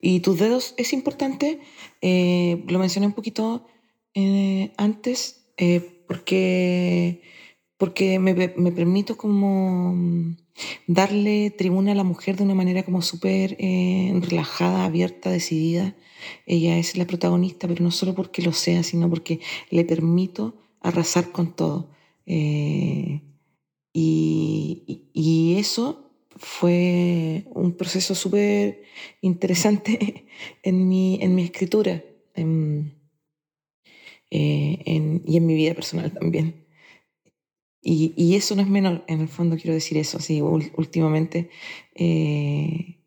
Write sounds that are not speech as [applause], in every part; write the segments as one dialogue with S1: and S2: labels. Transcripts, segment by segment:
S1: Y tus dedos es importante, eh, lo mencioné un poquito eh, antes, eh, porque, porque me, me, permito como mm, darle tribuna a la mujer de una manera como súper relajada, abierta, decidida. Ella es la protagonista, pero no solo porque lo sea, sino porque le permito arrasar con todo. y, y eso fue un proceso súper interesante [laughs] en mi, en mi escritura en, eh, en, y en mi vida personal también. Y, y, eso no es menor, en el fondo quiero decir eso. Así, últimamente eh,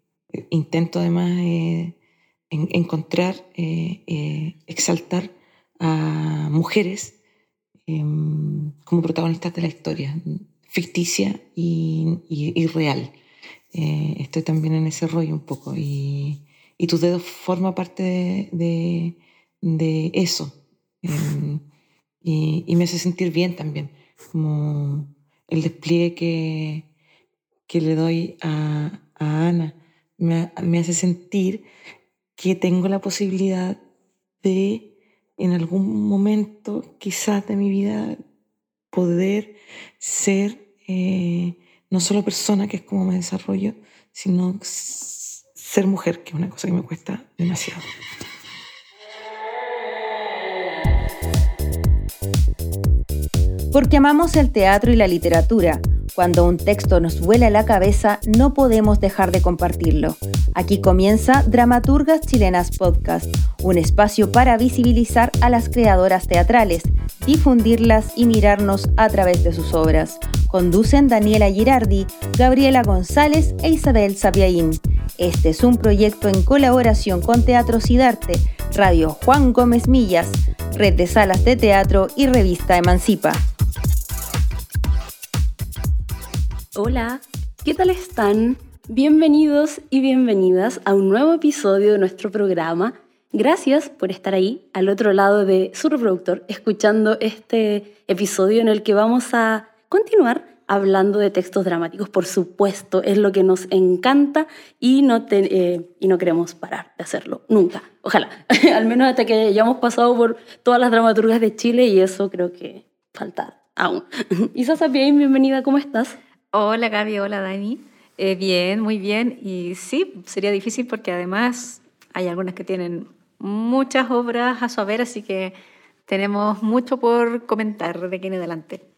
S1: intento además eh, encontrar, exaltar a mujeres em, como protagonistas de la historia, ficticia y, y real. Eh, estoy también en ese rollo un poco. Y, y tus dedos forma parte de, de, eso. Em, y, me hace sentir bien también, como el despliegue que, que le doy a, a Ana me, me, hace sentir que tengo la posibilidad de, en algún momento quizás de mi vida, poder ser eh, no solo persona, que es como me desarrollo, sino ser mujer, que es una cosa que me cuesta demasiado.
S2: Porque amamos el teatro y la literatura. Cuando un texto nos vuela la cabeza, no podemos dejar de compartirlo. Aquí comienza Dramaturgas Chilenas Podcast, un espacio para visibilizar a las creadoras teatrales, difundirlas y mirarnos a través de sus obras. Conducen Daniela Girardi, Gabriela González e Isabel Sapiaín. Este es un proyecto en colaboración con Teatro Sidarte, Radio Juan Gómez Millas, Red de Salas de Teatro y Revista Emancipa.
S3: Hola, ¿qué tal están? Bienvenidos y bienvenidas a un nuevo episodio de nuestro programa. Gracias por estar ahí, al otro lado de su reproductor, escuchando este episodio en el que vamos a continuar hablando de textos dramáticos, por supuesto, es lo que nos encanta y no, eh, y no queremos parar de hacerlo, nunca. Ojalá, [laughs] al menos hasta que hayamos pasado por todas las dramaturgas de Chile y eso creo que falta aún. [laughs] Isa Sapien, bienvenida, ¿cómo estás?
S4: Hola Gaby, hola Dani. Eh, bien, muy bien. Y sí, sería difícil porque además hay algunas que tienen muchas obras a su haber, así que tenemos mucho por comentar de aquí en adelante.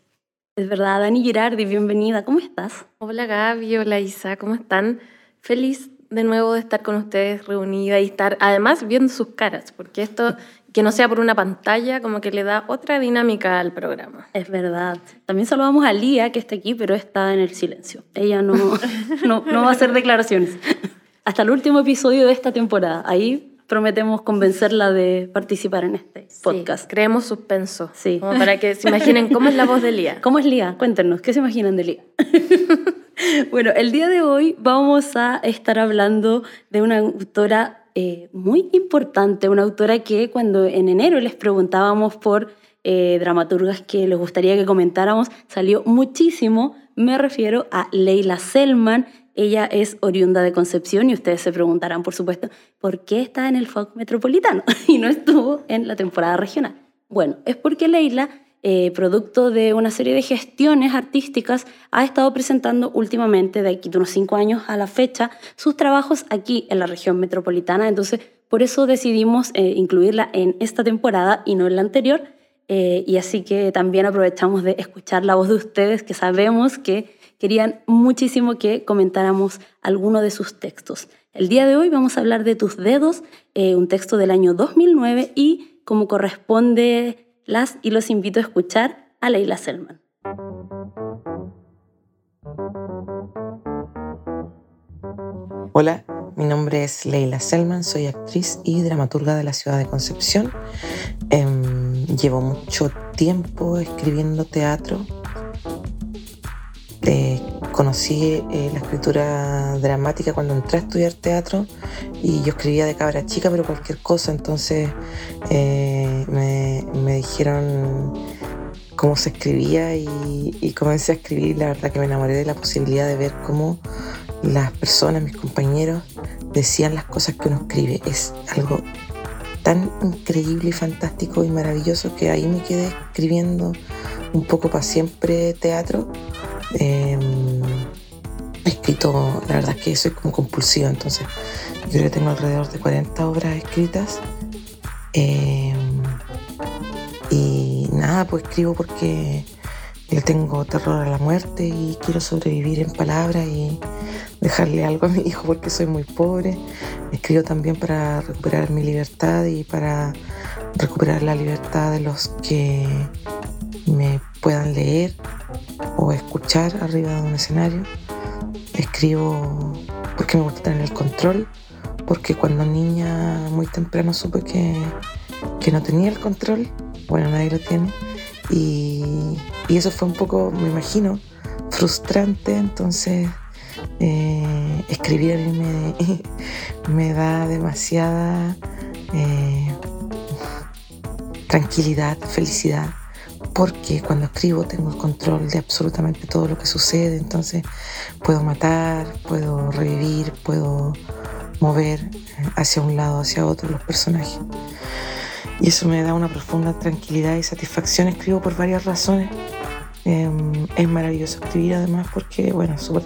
S3: Es verdad, Dani Girardi, bienvenida, ¿cómo estás?
S5: Hola Gaby, hola Isa, ¿cómo están? Feliz de nuevo de estar con ustedes reunida y estar además viendo sus caras, porque esto que no sea por una pantalla como que le da otra dinámica al programa.
S3: Es verdad. También saludamos a Lía, que está aquí, pero está en el silencio. Ella no, [laughs] no, no va a hacer declaraciones. Hasta el último episodio de esta temporada. Ahí prometemos convencerla de participar en este podcast.
S5: creemos suspenso. Sí. para que se imaginen cómo es la voz de Lía. [laughs]
S3: ¿Cómo es Lía? Cuéntenos, ¿qué se imaginan de Lía? [laughs] bueno, el día de hoy vamos a estar hablando de una autora eh, muy importante, una autora que cuando en enero les preguntábamos por eh, dramaturgas que les gustaría que comentáramos, salió muchísimo. Me refiero a Leila Selman, ella es oriunda de Concepción y ustedes se preguntarán, por supuesto, ¿por qué está en el FOC metropolitano [laughs] y no estuvo en la temporada regional? Bueno, es porque Leila, eh, producto de una serie de gestiones artísticas, ha estado presentando últimamente, de aquí de unos cinco años a la fecha, sus trabajos aquí en la región metropolitana. Entonces, por eso decidimos eh, incluirla en esta temporada y no en la anterior. Eh, y así que también aprovechamos de escuchar la voz de ustedes, que sabemos que querían muchísimo que comentáramos alguno de sus textos. El día de hoy vamos a hablar de Tus Dedos, eh, un texto del año 2009 y como corresponde las y los invito a escuchar a Leila Selman.
S1: Hola, mi nombre es Leila Selman, soy actriz y dramaturga de la ciudad de Concepción. Em, llevo mucho tiempo escribiendo teatro eh, conocí eh, la escritura dramática cuando entré a estudiar teatro y yo escribía de cabra chica, pero cualquier cosa, entonces eh, me, dijeron cómo se escribía y, y, comencé a escribir. La verdad que me enamoré de la posibilidad de ver cómo las personas, mis compañeros, decían las cosas que uno escribe. Es algo tan increíble y fantástico y maravilloso que ahí me quedé escribiendo un poco para siempre teatro. Eh, he escrito, la verdad es que soy como compulsiva, entonces yo creo que tengo alrededor de 40 obras escritas. Eh, y nada, pues escribo porque le tengo terror a la muerte y quiero sobrevivir en palabras y dejarle algo a mi hijo porque soy muy pobre. Escribo también para recuperar mi libertad y para recuperar la libertad de los que me puedan leer o escuchar arriba de un escenario. Escribo porque me gusta tener el control, porque cuando niña muy temprano supe que, que no tenía el control, bueno, nadie lo tiene, y, y eso fue un poco, me imagino, frustrante, entonces eh, escribir a mí me, [laughs] me da demasiada eh, tranquilidad, felicidad, porque cuando escribo tengo el control de absolutamente todo lo que sucede, entonces puedo matar, puedo revivir, puedo mover hacia un lado, hacia otro los personajes. Y eso me da una profunda tranquilidad y satisfacción. Escribo por varias razones. Eh, es maravilloso escribir además porque, bueno, es súper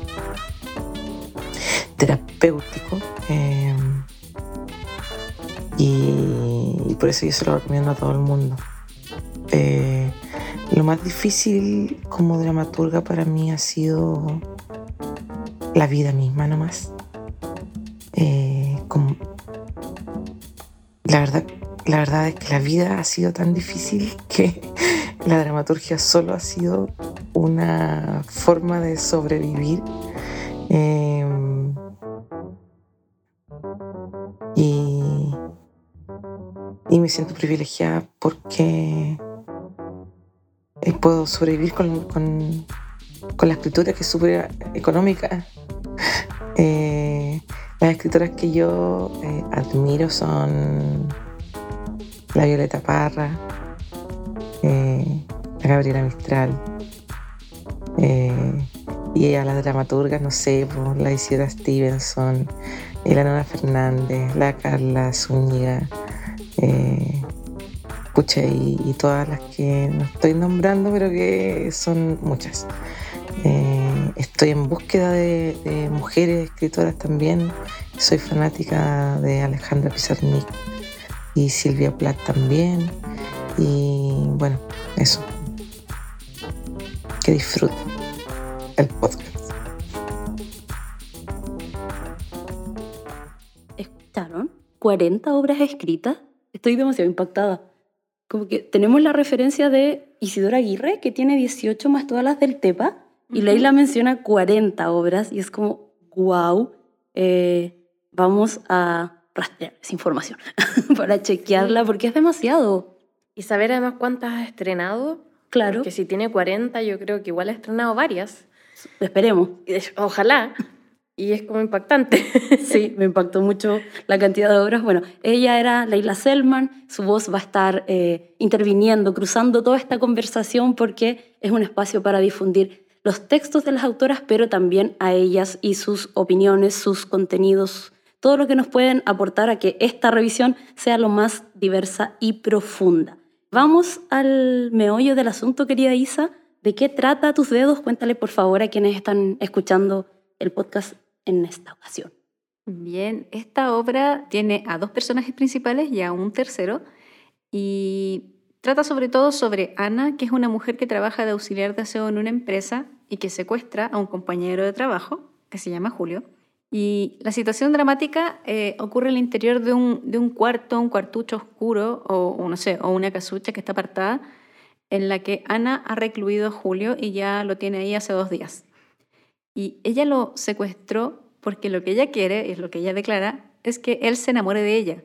S1: terapéutico. Eh, y, y, por eso yo se lo recomiendo a todo el mundo. Eh, lo más difícil como dramaturga para mí ha sido la vida misma nomás. Eh, la, verdad, la verdad es que la vida ha sido tan difícil [laughs] que la dramaturgia solo ha sido una forma de sobrevivir. Eh, y, y me siento privilegiada porque puedo sobrevivir con, con, con la escritura que es súper económica. [laughs] Eh, las escritoras que yo eh, admiro son la Violeta Parra, eh, la Gabriela Mistral, y a las dramaturgas, no sé, pues, la Isidora Stevenson, la Nona Fernández, la Carla Zúñiga, pucha, y, todas las que no estoy nombrando, pero que son muchas. Eh, estoy en búsqueda de, de, mujeres escritoras también. Soy fanática de Alejandra Pizarnik y Silvia Plath también. Y bueno, eso. Que disfruten el podcast.
S3: ¿Escucharon? 40 obras escritas. Estoy demasiado impactada. Como que tenemos la referencia de Isidora Aguirre, que tiene 18 más todas las del TEPA, y Leila menciona 40 obras, y es como, wow, eh, vamos a rastrear esa información [laughs] para chequearla, porque es demasiado.
S5: Y saber además cuántas has estrenado.
S3: Claro.
S5: Que si tiene 40, yo creo que igual ha estrenado varias.
S3: Esperemos.
S5: Ojalá. Y es como impactante. [laughs]
S3: Sí, me impactó mucho la cantidad de obras. Bueno, ella era Leila Selman, su voz va a estar eh, interviniendo, cruzando toda esta conversación porque es un espacio para difundir los textos de las autoras, pero también a ellas y sus opiniones, sus contenidos, todo lo que nos pueden aportar a que esta revisión sea lo más diversa y profunda. Vamos al meollo del asunto, querida Isa. ¿De qué trata tus dedos? Cuéntale, por favor, a quienes están escuchando el podcast en esta ocasión.
S4: Bien, esta obra tiene a dos personajes principales y a un tercero y trata sobre todo sobre Ana, que es una mujer que trabaja de auxiliar de aseo en una empresa y que secuestra a un compañero de trabajo que se llama Julio. Y la situación dramática eh, ocurre en el interior de un, de un, cuarto, un cuartucho oscuro o, o, no sé, o una casucha que está apartada en la que Ana ha recluido a Julio y ya lo tiene ahí hace dos días. Y ella lo secuestró porque lo que ella quiere, es lo que ella declara, es que él se enamore de ella.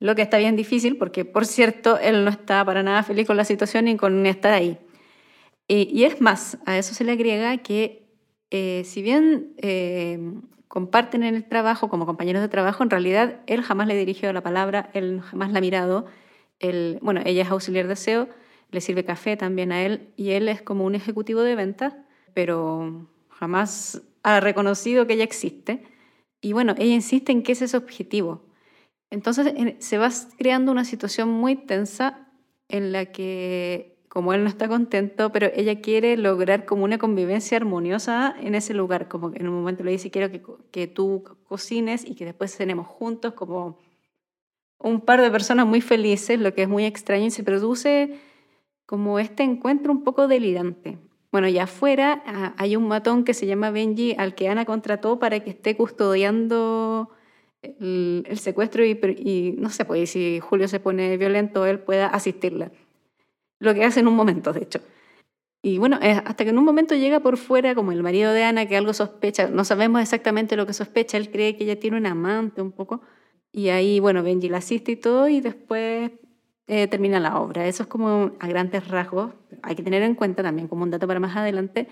S4: Lo que está bien difícil porque, por cierto, él no está para nada feliz con la situación ni con estar ahí. Y, es más, a eso se le agrega que eh, si bien eh, comparten en el trabajo como compañeros de trabajo, en realidad él jamás le dirigió la palabra, él jamás la ha mirado. Él, bueno, ella es auxiliar de aseo, le sirve café también a él y él es como un ejecutivo de ventas, pero jamás ha reconocido que ella existe. y bueno, ella insiste en que ese es su objetivo. Entonces se va creando una situación muy tensa en la que, como él no está contento, pero ella quiere lograr como una convivencia armoniosa en ese lugar, como en un momento le dice, quiero que, que tú cocines y que después cenemos juntos, como un par de personas muy felices, lo que es muy extraño, y se produce como este encuentro un poco delirante. Bueno, y afuera ah, hay un matón que se llama Benji, al que Ana contrató para que esté custodiando el, secuestro y, no sé, pues si Julio se pone violento, él pueda asistirla. Lo que hace en un momento, de hecho. Y bueno, hasta que en un momento llega por fuera como el marido de Ana, que algo sospecha, no sabemos exactamente lo que sospecha, él cree que ella tiene un amante un poco, y ahí, bueno, Benji la asiste y todo, y después eh, termina la obra. Eso es como a grandes rasgos. Hay que tener en cuenta también, como un dato para más adelante,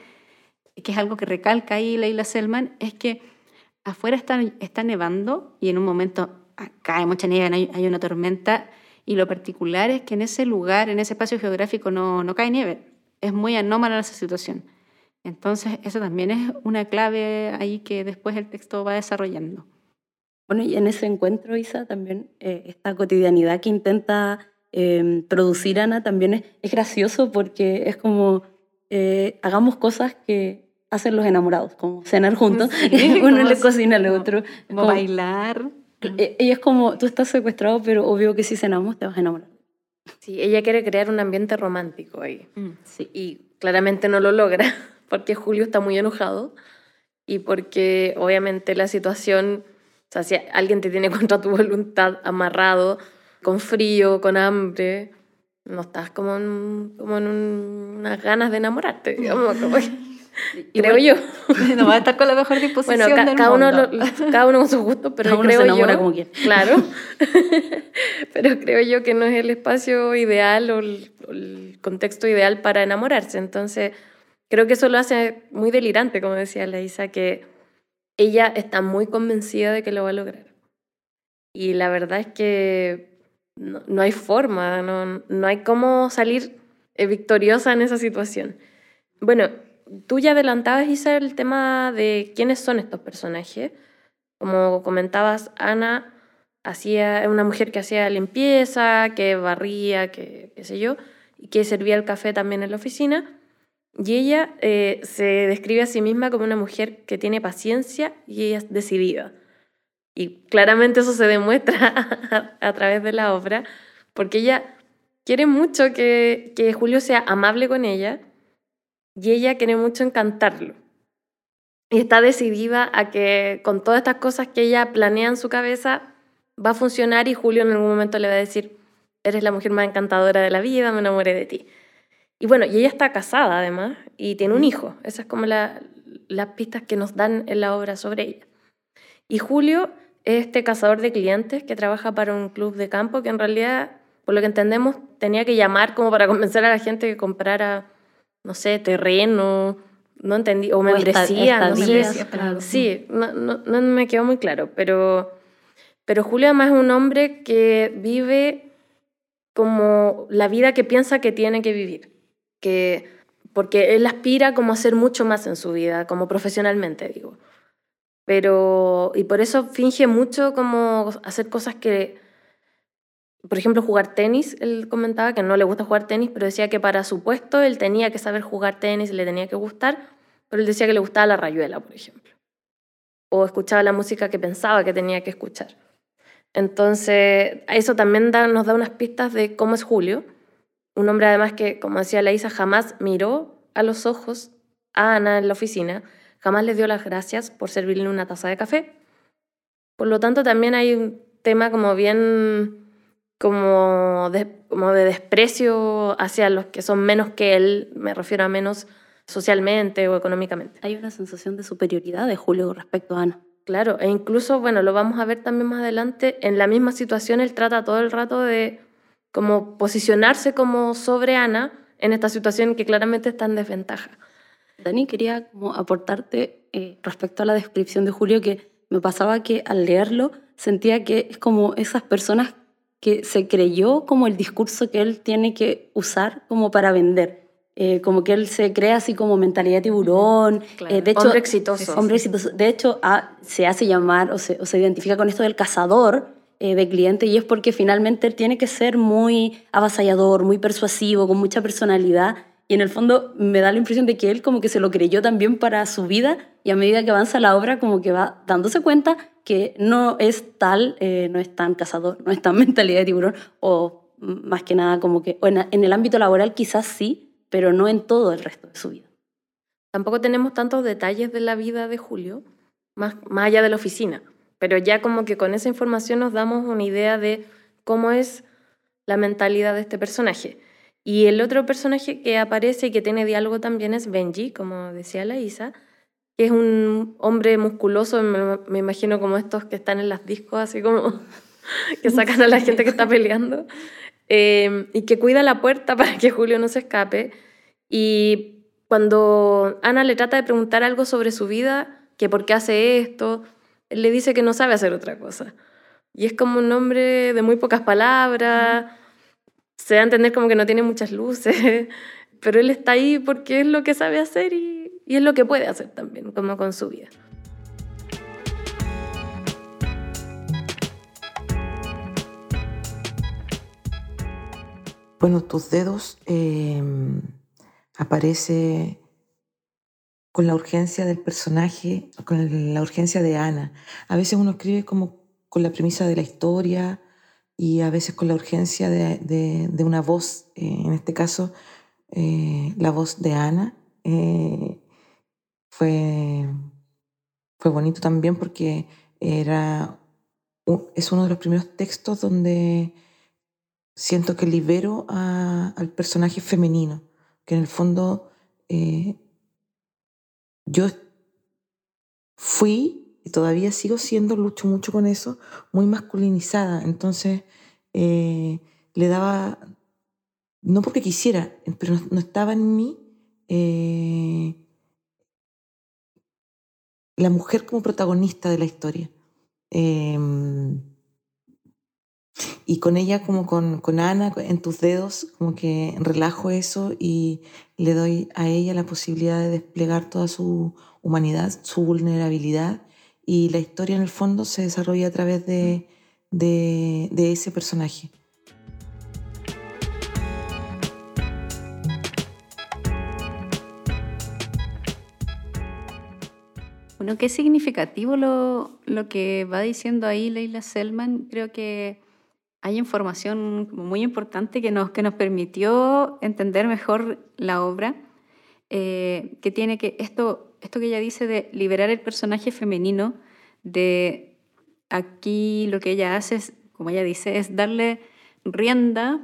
S4: que es algo que recalca ahí Leila Selman, es que afuera está, está nevando y en un momento ah, cae mucha nieve, hay, una tormenta, y lo particular es que en ese lugar, en ese espacio geográfico, no, no cae nieve. Es muy anómala esa situación. Entonces, eso también es una clave ahí que después el texto va desarrollando.
S3: Bueno, y en ese encuentro, Isa, también eh, esta cotidianidad que intenta em, producir Ana también es, gracioso porque es como eh, hagamos cosas que hacen los enamorados, como cenar juntos, [laughs] uno le cocina al otro.
S4: Como, bailar.
S3: E, ella es como, tú estás secuestrado, pero obvio que si cenamos te vas a enamorar.
S5: Sí, ella quiere crear un ambiente romántico ahí. Mm, sí. Y claramente no lo logra, [laughs] porque Julio está muy enojado y porque obviamente la situación o sea, si alguien te tiene [laughs] contra tu voluntad amarrado, con frío, con hambre, no estás como en, como en unas ganas de enamorarte, digamos. [laughs] creo yo. [laughs]
S4: No va a estar con la mejor disposición
S5: bueno,
S4: del
S5: cada,
S4: mundo.
S5: Uno cada uno con su gusto, [laughs] pero
S3: cada
S5: creo
S3: uno se enamora
S5: yo,
S3: como quiere.
S5: Claro. pero creo yo que no es el espacio ideal o el, el, contexto ideal para enamorarse. Entonces, creo que eso lo hace muy delirante, como decía la Isa, que ella está muy convencida de que lo va a lograr. Y la verdad es que no, hay forma, no, no, hay cómo salir eh, victoriosa en esa situación. Bueno, tú ya adelantabas, Isa, el tema de quiénes son estos personajes. Como comentabas, Ana hacía una mujer que hacía limpieza, que barría, que qué sé yo, y que servía el café también en la oficina. Y ella eh, se describe a sí misma como una mujer que tiene paciencia y es decidida. Y claramente eso se demuestra [laughs] a, través de la obra, porque ella quiere mucho que, que Julio sea amable con ella y ella quiere mucho encantarlo. Y está decidida a que con todas estas cosas que ella planea en su cabeza va a funcionar y Julio en algún momento le va a decir, eres la mujer más encantadora de la vida, me enamoré de ti. Y bueno, y ella está casada además y tiene un hijo. Esas es como las pistas que nos dan en la obra sobre ella. Y Julio este cazador de clientes que trabaja para un club de campo que en realidad, por lo que entendemos, tenía que llamar como para [laughs] convencer a la gente que comprara, no sé, terreno, no entendí, o membresía, no sé. Sí, no, no, no, me quedó muy claro, pero, pero Julio además es un hombre que vive como la vida que piensa que tiene que vivir que, porque él aspira como a hacer mucho más en su vida, como profesionalmente, digo. Pero, y por eso finge mucho como hacer cosas que, por ejemplo, jugar tenis, él comentaba que no le gusta jugar tenis, pero decía que para su puesto él tenía que saber jugar tenis, le tenía que gustar, pero él decía que le gustaba la rayuela, por ejemplo. O escuchaba la música que pensaba que tenía que escuchar. Entonces, eso también nos da unas pistas de cómo es Julio un hombre además que, como decía la Isa, jamás miró a los ojos a Ana en la oficina, jamás le dio las gracias por servirle una taza de café. Por lo tanto, también hay un tema como bien como de, como de desprecio hacia los que son menos que él, me refiero a menos socialmente o económicamente.
S3: Hay una sensación de superioridad de Julio respecto a Ana.
S5: Claro, e incluso, bueno, lo vamos a ver también más adelante, en la misma situación él trata todo el rato de como posicionarse como sobre Ana en esta situación que claramente está en desventaja.
S3: Dani, quería como aportarte eh, respecto a la descripción de Julio que me pasaba que al leerlo sentía que es como esas personas que se creyó como el discurso que él tiene que usar como para vender. eh, como que él se crea así como mentalidad de tiburón.
S5: Claro,
S3: eh, de hecho,
S5: hombre exitoso.
S3: Hombre exitoso. De hecho, ah, se hace llamar o se, o se identifica con esto del cazador eh, de clientes y es porque finalmente él tiene que ser muy avasallador, muy persuasivo, con mucha personalidad. Y en el fondo me da la impresión de que él como que se lo creyó también para su vida y a medida que avanza la obra como que va dándose cuenta que no es tal, eh, no es tan cazador, no es tan [laughs] mentalidad de tiburón o más que nada como que, en, en el ámbito laboral quizás sí, pero no en todo el resto de su vida.
S5: Tampoco tenemos tantos detalles de la vida de Julio, más, más allá de la oficina, pero ya como que con esa información nos damos una idea de cómo es la mentalidad de este personaje. Y el otro personaje que aparece y que tiene diálogo también es Benji, como decía la Isa, que es un hombre musculoso, me, me imagino como estos que están en las discos, así como [laughs] que sacan a la gente que está peleando, eh, y que cuida la puerta [laughs] para que Julio no se escape. Y cuando Ana le trata de preguntar algo sobre su vida, que por qué hace esto, él le dice que no sabe hacer otra cosa. Y es como un hombre de muy pocas palabras, se da a entender como que no tiene muchas luces, [laughs] pero él está ahí porque es lo que sabe hacer y, es lo que puede hacer también, como con su vida.
S1: Bueno, tus dedos eh, aparece con la urgencia del personaje, con la urgencia de Ana. A veces uno escribe como con la premisa de la historia y a veces con la urgencia de, de, una voz, eh, en este caso eh, la voz de Ana. Eh, fue, fue bonito también porque era, es uno de los primeros textos donde siento que libero a, al personaje femenino, que en el fondo yo fui y todavía sigo siendo, lucho mucho con eso, muy masculinizada. Entonces eh, le daba, no porque quisiera, pero no, estaba en mí eh, la mujer como protagonista de la historia. Eh, y con ella, como con, con Ana, en tus dedos, como que relajo eso y le doy a ella la posibilidad de desplegar toda su humanidad, su vulnerabilidad. Y la historia en el fondo se desarrolla a través de, de, de ese personaje.
S4: Bueno, qué significativo lo, lo que va diciendo ahí Leila Selman. Creo que hay información muy importante que nos, que nos permitió entender mejor la obra, eh, que tiene que, esto, esto que ella dice de liberar el personaje femenino, de aquí lo que ella hace, es, como ella dice, es darle rienda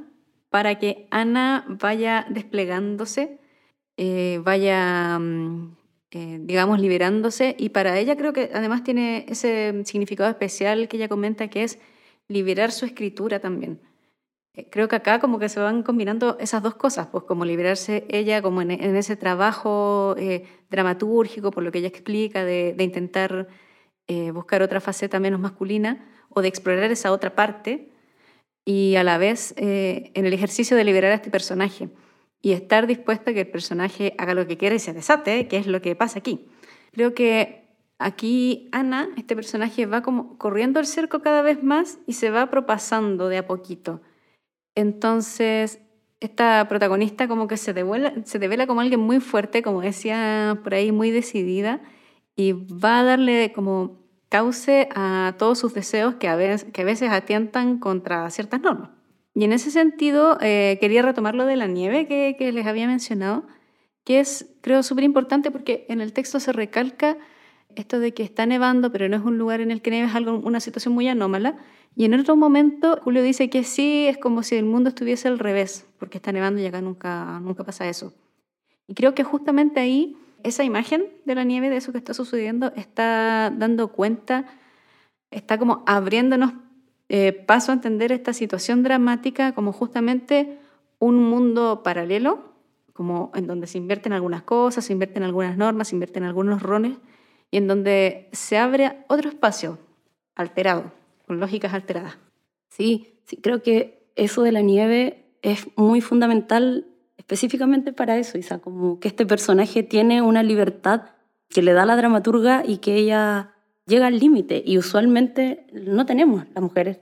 S4: para que Ana vaya desplegándose, eh, vaya, mm, eh, digamos, liberándose, y para ella creo que además tiene ese significado especial que ella comenta que es liberar su escritura también. Eh, creo que acá como que se van combinando esas dos cosas, pues como liberarse ella como en, en ese trabajo eh, dramatúrgico, por lo que ella explica, de, de intentar eh, buscar otra faceta menos masculina o de explorar esa otra parte y a la vez eh, en el ejercicio de liberar a este personaje y estar dispuesta a que el personaje haga lo que quiera y se desate, que es lo que pasa aquí. Creo que Aquí Ana, este personaje, va como corriendo el cerco cada vez más y se va propasando de a poquito. Entonces, esta protagonista como que se devela, se devela como alguien muy fuerte, como decía por ahí, muy decidida, y va a darle como cauce a todos sus deseos que a veces, que atientan contra ciertas normas. Y en ese sentido, eh, quería retomar lo de la nieve que, que les había mencionado, que es, creo, súper importante porque en el texto se recalca esto de que está nevando, pero no es un lugar en el que nieve, es algo, una situación muy anómala. Y en otro momento, Julio dice que sí, es como si el mundo estuviese al revés, porque está nevando y acá nunca, nunca pasa eso. Y creo que justamente ahí, esa imagen de la nieve, de eso que está sucediendo, está dando cuenta, está como abriéndonos eh, paso a entender esta situación dramática como justamente un mundo paralelo, como en donde se invierten algunas cosas, se invierten algunas normas, se invierten algunos roles, y en donde se abre otro espacio alterado, con lógicas alteradas.
S3: Sí, sí, creo que eso de la nieve es muy fundamental específicamente para eso, Isa, como que este personaje tiene una libertad que le da la dramaturga y que ella llega al límite y usualmente no tenemos las mujeres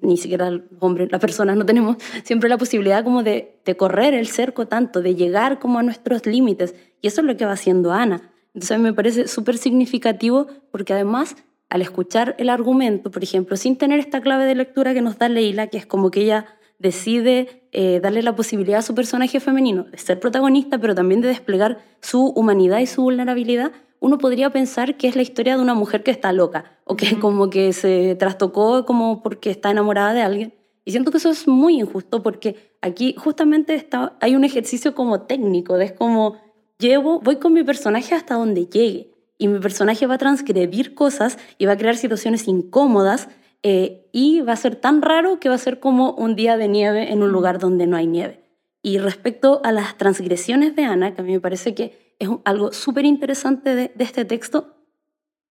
S3: ni siquiera los hombres, las personas no tenemos siempre la posibilidad como de, de correr el cerco tanto, de llegar como a nuestros límites y eso es lo que va haciendo Ana. Entonces a mí me parece súper significativo porque además al escuchar el argumento, por ejemplo, sin tener esta clave de lectura que nos da Leila, que es como que ella decide eh, darle la posibilidad a su personaje femenino de ser protagonista, pero también de desplegar su humanidad y su vulnerabilidad, uno podría pensar que es la historia de una mujer que está loca o que como que se trastocó como porque está enamorada de alguien. Y siento que eso es muy injusto porque aquí justamente está, hay un ejercicio como técnico, es como llevo, voy con mi personaje hasta donde llegue y mi personaje va a transgredir cosas y va a crear situaciones incómodas eh, y va a ser tan raro que va a ser como un día de nieve en un lugar donde no hay nieve. Y respecto a las transgresiones de Ana, que a mí me parece que es algo súper interesante de, este texto,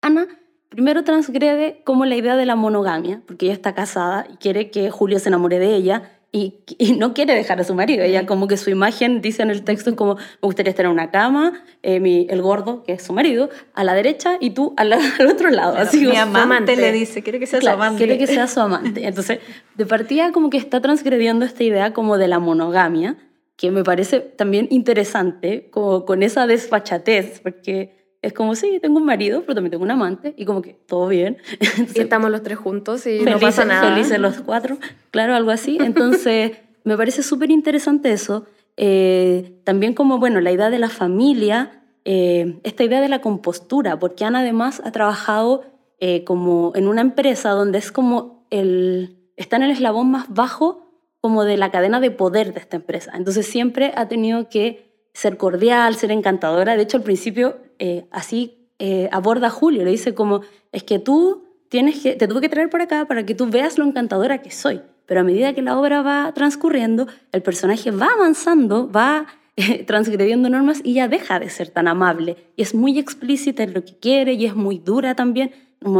S3: Ana primero transgrede como la idea de la monogamia, porque ella está casada y quiere que Julio se enamore de ella, y, no quiere dejar a su marido. Ella como que su imagen, dice en el texto, como me gustaría estar en una cama, eh, el gordo, que es su marido, a la derecha y tú al, [laughs] otro lado. así,
S4: mi amante, le dice, quiere que sea su amante.
S3: Quiere que sea su amante. [laughs] Entonces, de partida como que está transgrediendo esta idea como de la monogamia, que me parece también interesante, como con esa desfachatez, porque es como, sí, tengo un marido, pero también tengo un amante, y como que todo bien. [laughs]
S5: y estamos los tres juntos y no pasa nada.
S3: Felices los cuatro, claro, algo así. [laughs] Entonces, me parece súper interesante eso. Eh, también como, bueno, la idea de la familia, eh, esta idea de la compostura, porque Ana además ha trabajado eh, como en una empresa donde es como el, está en el eslabón más bajo como de la cadena de poder de esta empresa. Entonces siempre ha tenido que ser cordial, ser encantadora. De hecho, al principio eh, así eh, aborda a Julio, le dice como, es que tú tienes que, te tuve que traer por acá para que tú veas lo encantadora que soy. Pero a medida que la obra va transcurriendo, el personaje va avanzando, va eh, [laughs] transgrediendo normas y ya deja de ser tan amable. Y es muy explícita en lo que quiere y es muy dura también.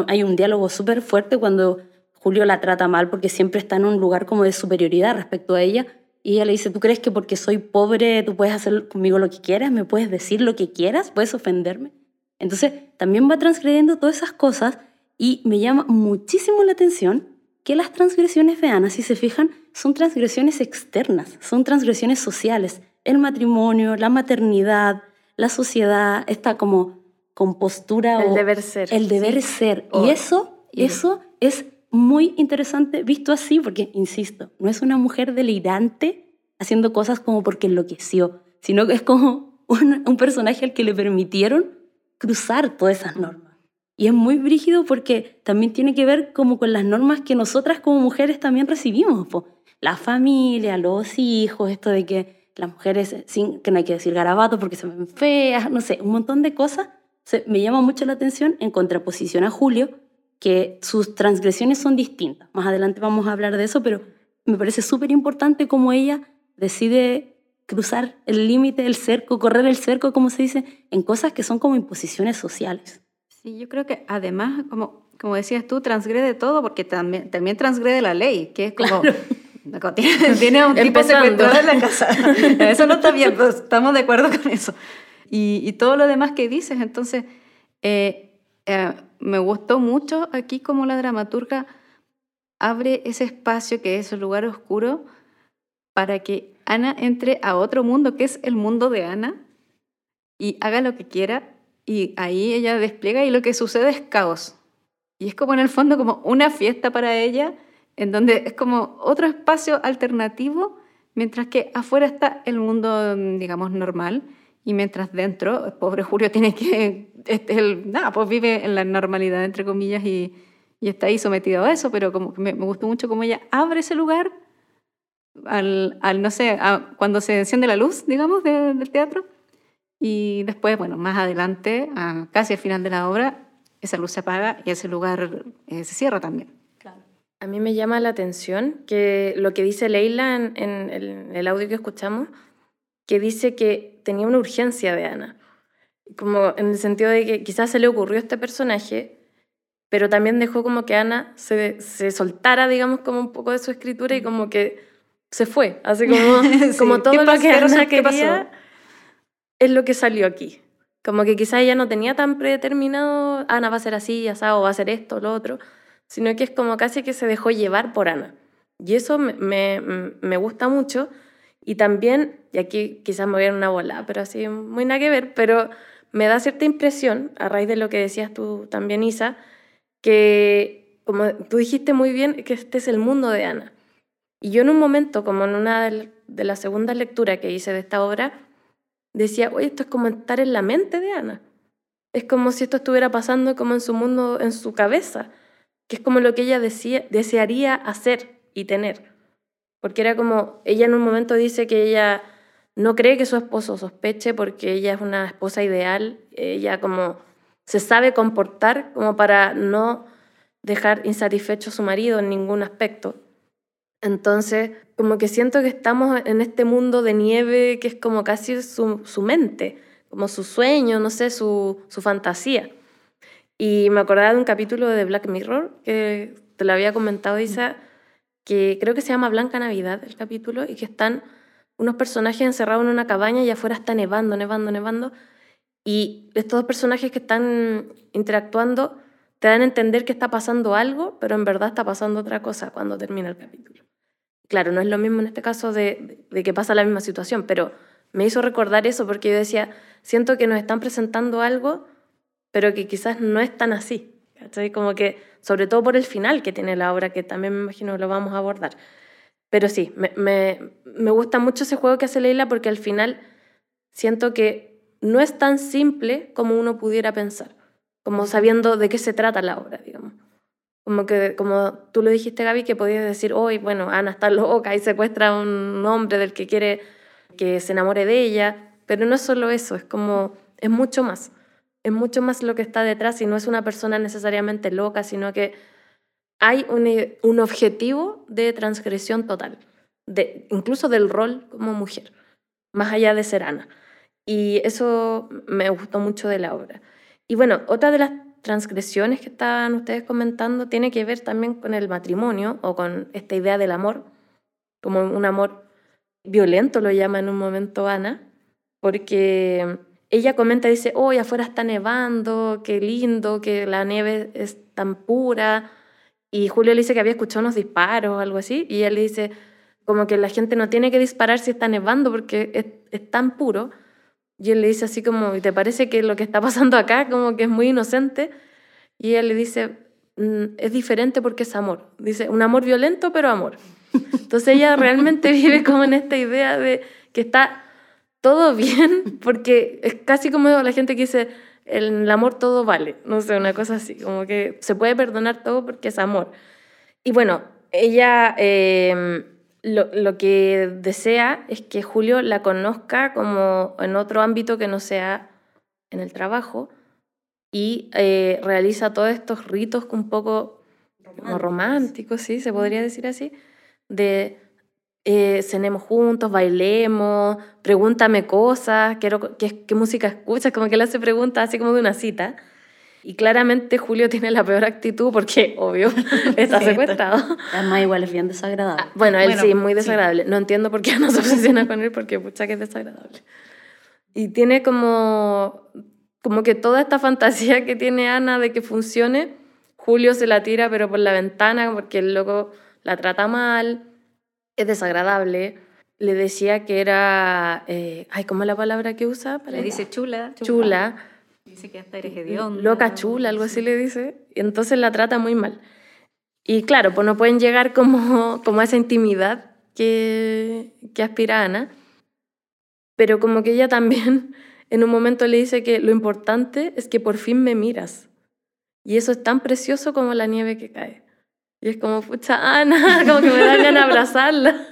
S3: Hay un diálogo súper fuerte cuando Julio la trata mal porque siempre está en un lugar como de superioridad respecto a ella y ella le dice, ¿tú crees que porque soy pobre tú puedes hacer conmigo lo que quieras? ¿Me puedes decir lo que quieras? ¿Puedes ofenderme? Entonces, también va transgrediendo todas esas cosas y me llama muchísimo la atención que las transgresiones de Ana, si se fijan, son transgresiones externas, son transgresiones sociales. El matrimonio, la maternidad, la sociedad, esta como compostura
S5: el deber ser.
S3: El deber ser. y eso, eso es muy interesante visto así, porque, insisto, no es una mujer delirante haciendo cosas como porque enloqueció, sino que es como [laughs] un, un personaje al que le permitieron cruzar todas esas normas. Y es muy brígido porque también tiene que ver como con las normas que nosotras como mujeres también recibimos. La familia, los hijos, esto de que las mujeres, sin, que no hay que decir garabato porque se ven feas, no sé, un montón de cosas. me llama mucho la atención en contraposición a Julio, que sus transgresiones son distintas. Más adelante vamos a hablar de eso, pero me parece súper importante cómo ella decide cruzar el límite, el cerco, correr el cerco, como se dice, en cosas que son como imposiciones sociales.
S4: Sí, yo creo que además, como, como decías tú, transgrede todo porque también, también transgrede la ley, que es como... [laughs] Tiene un tipo secuestrado en la casa. [laughs] Eso no está bien, estamos de acuerdo con eso. Y, y todo lo demás que dices, entonces, eh, eh, me gustó mucho aquí como la dramaturga abre ese espacio que es el lugar oscuro para que Ana entre a otro mundo que es el mundo de Ana y haga lo que quiera y ahí ella despliega y lo que sucede es caos. Y es como en el fondo como una fiesta para ella en donde es como otro espacio alternativo mientras que afuera está el mundo digamos normal y mientras dentro, el pobre Julio tiene que, este, el, nada, pues vive en la normalidad, entre comillas, y, y está ahí sometido a eso, pero como me, me, gustó mucho cómo ella abre ese lugar al, al no sé, cuando se enciende la luz, digamos, del teatro, y después, bueno, más adelante, casi al final de la obra, esa luz se apaga y ese lugar eh, se cierra también.
S5: A mí me llama la atención que lo que dice Leila en, en el audio que escuchamos, que dice que tenía una urgencia de Ana. Como en el sentido de que quizás se le ocurrió a este personaje, pero también dejó como que Ana se, se soltara, digamos, como un poco de su escritura y como que se fue. Así como, [laughs]
S4: Sí,
S5: como todo
S4: ¿qué
S5: lo
S4: pasó?
S5: que
S4: ¿Qué
S5: Ana es lo que salió aquí. Como que quizás ella no tenía tan predeterminado, Ana va a ser así, asado, va a ser esto, lo otro, sino que es como casi que se dejó llevar por Ana. Y eso me, me, me gusta mucho. Y también, y aquí quizás me voy a una bola, pero así muy nada que ver, pero me da cierta impresión, a raíz de lo que decías tú también, Isa, que como tú dijiste muy bien, que este es el mundo de Ana. Y yo en un momento, como en una de las segundas lecturas que hice de esta obra, decía, oye, esto es como estar en la mente de Ana. Es como si esto estuviera pasando como en su mundo, en su cabeza, que es como lo que ella decía, desearía hacer y tener. Porque era como, ella en un momento dice que ella no cree que su esposo sospeche porque ella es una esposa ideal, ella como se sabe comportar como para no dejar insatisfecho a su marido en ningún aspecto. Entonces, como que siento que estamos en este mundo de nieve que es como casi su, su mente, como su sueño, no sé, su, su fantasía. Y me acordaba de un capítulo de Black Mirror que te lo había comentado, Isa, que creo que se llama Blanca Navidad el capítulo, y que están unos personajes encerrados en una cabaña y afuera está nevando, nevando, nevando. Y estos dos personajes que están interactuando te dan a entender que está pasando algo, pero en verdad está pasando otra cosa cuando termina el capítulo. Claro, no es lo mismo en este caso de, que pasa la misma situación, pero me hizo recordar eso porque yo decía, siento que nos están presentando algo, pero que quizás no es tan así. ¿cachai? Como que, sobre todo por el final que tiene la obra, que también me imagino lo vamos a abordar. Pero sí, me, me, me gusta mucho ese juego que hace Leila porque al final siento que no es tan simple como uno pudiera pensar, como sabiendo de qué se trata la obra, digamos. Como que, como tú lo dijiste, Gaby, que podías decir, hoy, bueno, Ana está loca y secuestra a un hombre del que quiere que se enamore de ella, pero no es solo eso, es como, es mucho más. Es mucho más lo que está detrás y no es una persona necesariamente loca, sino que hay un, un objetivo de transgresión total, de, incluso del rol como mujer, más allá de ser Ana. Y eso me gustó mucho de la obra. Y bueno, otra de las transgresiones que estaban ustedes comentando tiene que ver también con el matrimonio o con esta idea del amor, como un amor violento lo llama en un momento Ana, porque ella comenta, dice, hoy afuera está nevando, qué lindo, que la nieve es tan pura, y Julio le dice que había escuchado unos disparos o algo así, y él le dice como que la gente no tiene que disparar si está nevando porque es, es tan puro, y él le dice así como, ¿y te parece que lo que está pasando acá como que es muy inocente? Y ella le dice, "Mm, es diferente porque es amor. Dice, un amor violento, pero amor. Entonces ella realmente [laughs] vive como en esta idea de que está todo [laughs] bien, porque es casi como la gente que dice, en el amor todo vale, no sé, una cosa así, como que se puede perdonar todo porque es amor. Y bueno, ella eh, lo, lo que desea es que Julio la conozca como en otro ámbito que no sea en el trabajo y eh, realiza todos estos ritos un poco románticos, sí, se podría decir así, de eh, cenemos juntos, bailemos, pregúntame cosas, quiero, qué, qué música escuchas, como que le hace preguntas así como de una cita. Y claramente Julio [laughs] tiene la peor actitud porque, obvio, [laughs] está
S3: Sí,
S5: secuestrado.
S3: Además, igual es bien desagradable.
S5: Ah, bueno, él
S4: Bueno,
S5: sí, muy
S4: sí.
S5: desagradable. No entiendo por qué no se [laughs] obsesiona con él, porque pucha que es desagradable. Y tiene como, como que toda esta fantasía que tiene Ana de que funcione, Julio se la tira, pero por la ventana, porque el loco la trata mal, es desagradable. Le decía que era, eh, ay, ¿cómo es la palabra que usa? para
S4: Le dice chula.
S5: chula,
S4: Dice que hasta eres hedionda.
S5: loca chula, algo así le dice, y entonces la trata muy mal. Y claro, pues no pueden llegar como, [laughs] como a esa intimidad que, que aspira Ana, pero como que ella también [laughs] en un momento le dice que lo importante es que por fin me miras. Y eso es tan precioso como la nieve que cae. Y es como, pucha, Ana, [laughs] como que me da ganas de abrazarla. [laughs]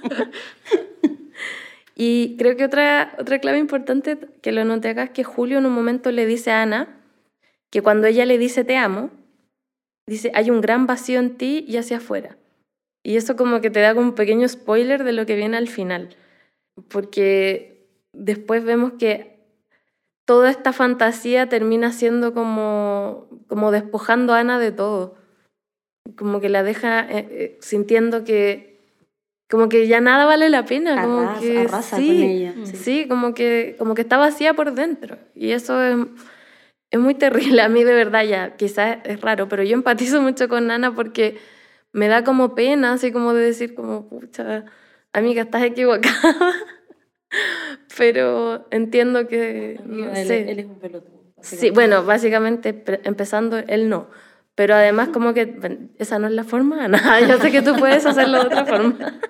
S5: Y creo que otra, otra clave importante que lo noté acá es que Julio en un momento le dice a Ana que cuando ella le dice te amo, dice hay un gran vacío en ti y hacia afuera. Y eso como que te da como un pequeño spoiler de lo que viene al final. Porque después vemos que toda esta fantasía termina siendo como, como despojando a Ana de todo. Como que la deja eh, eh, sintiendo que como que ya nada vale la pena, como
S3: Arrasa-
S5: que
S3: arrasa
S5: sí,
S3: con ella,
S5: sí,
S3: sí.
S5: como que como que está vacía por dentro y eso es, es muy terrible a mí de verdad ya, quizás es raro, pero yo empatizo mucho con Ana porque me da como pena, así como de decir como, pucha, amiga, estás equivocada. [laughs] pero entiendo que no
S3: él,
S5: sé.
S3: él es un pelotudo.
S5: Sí, bueno, básicamente empezando, él no. Pero además como que bueno, esa no es la forma, [laughs] Ana. Yo sé que tú puedes hacerlo de otra forma.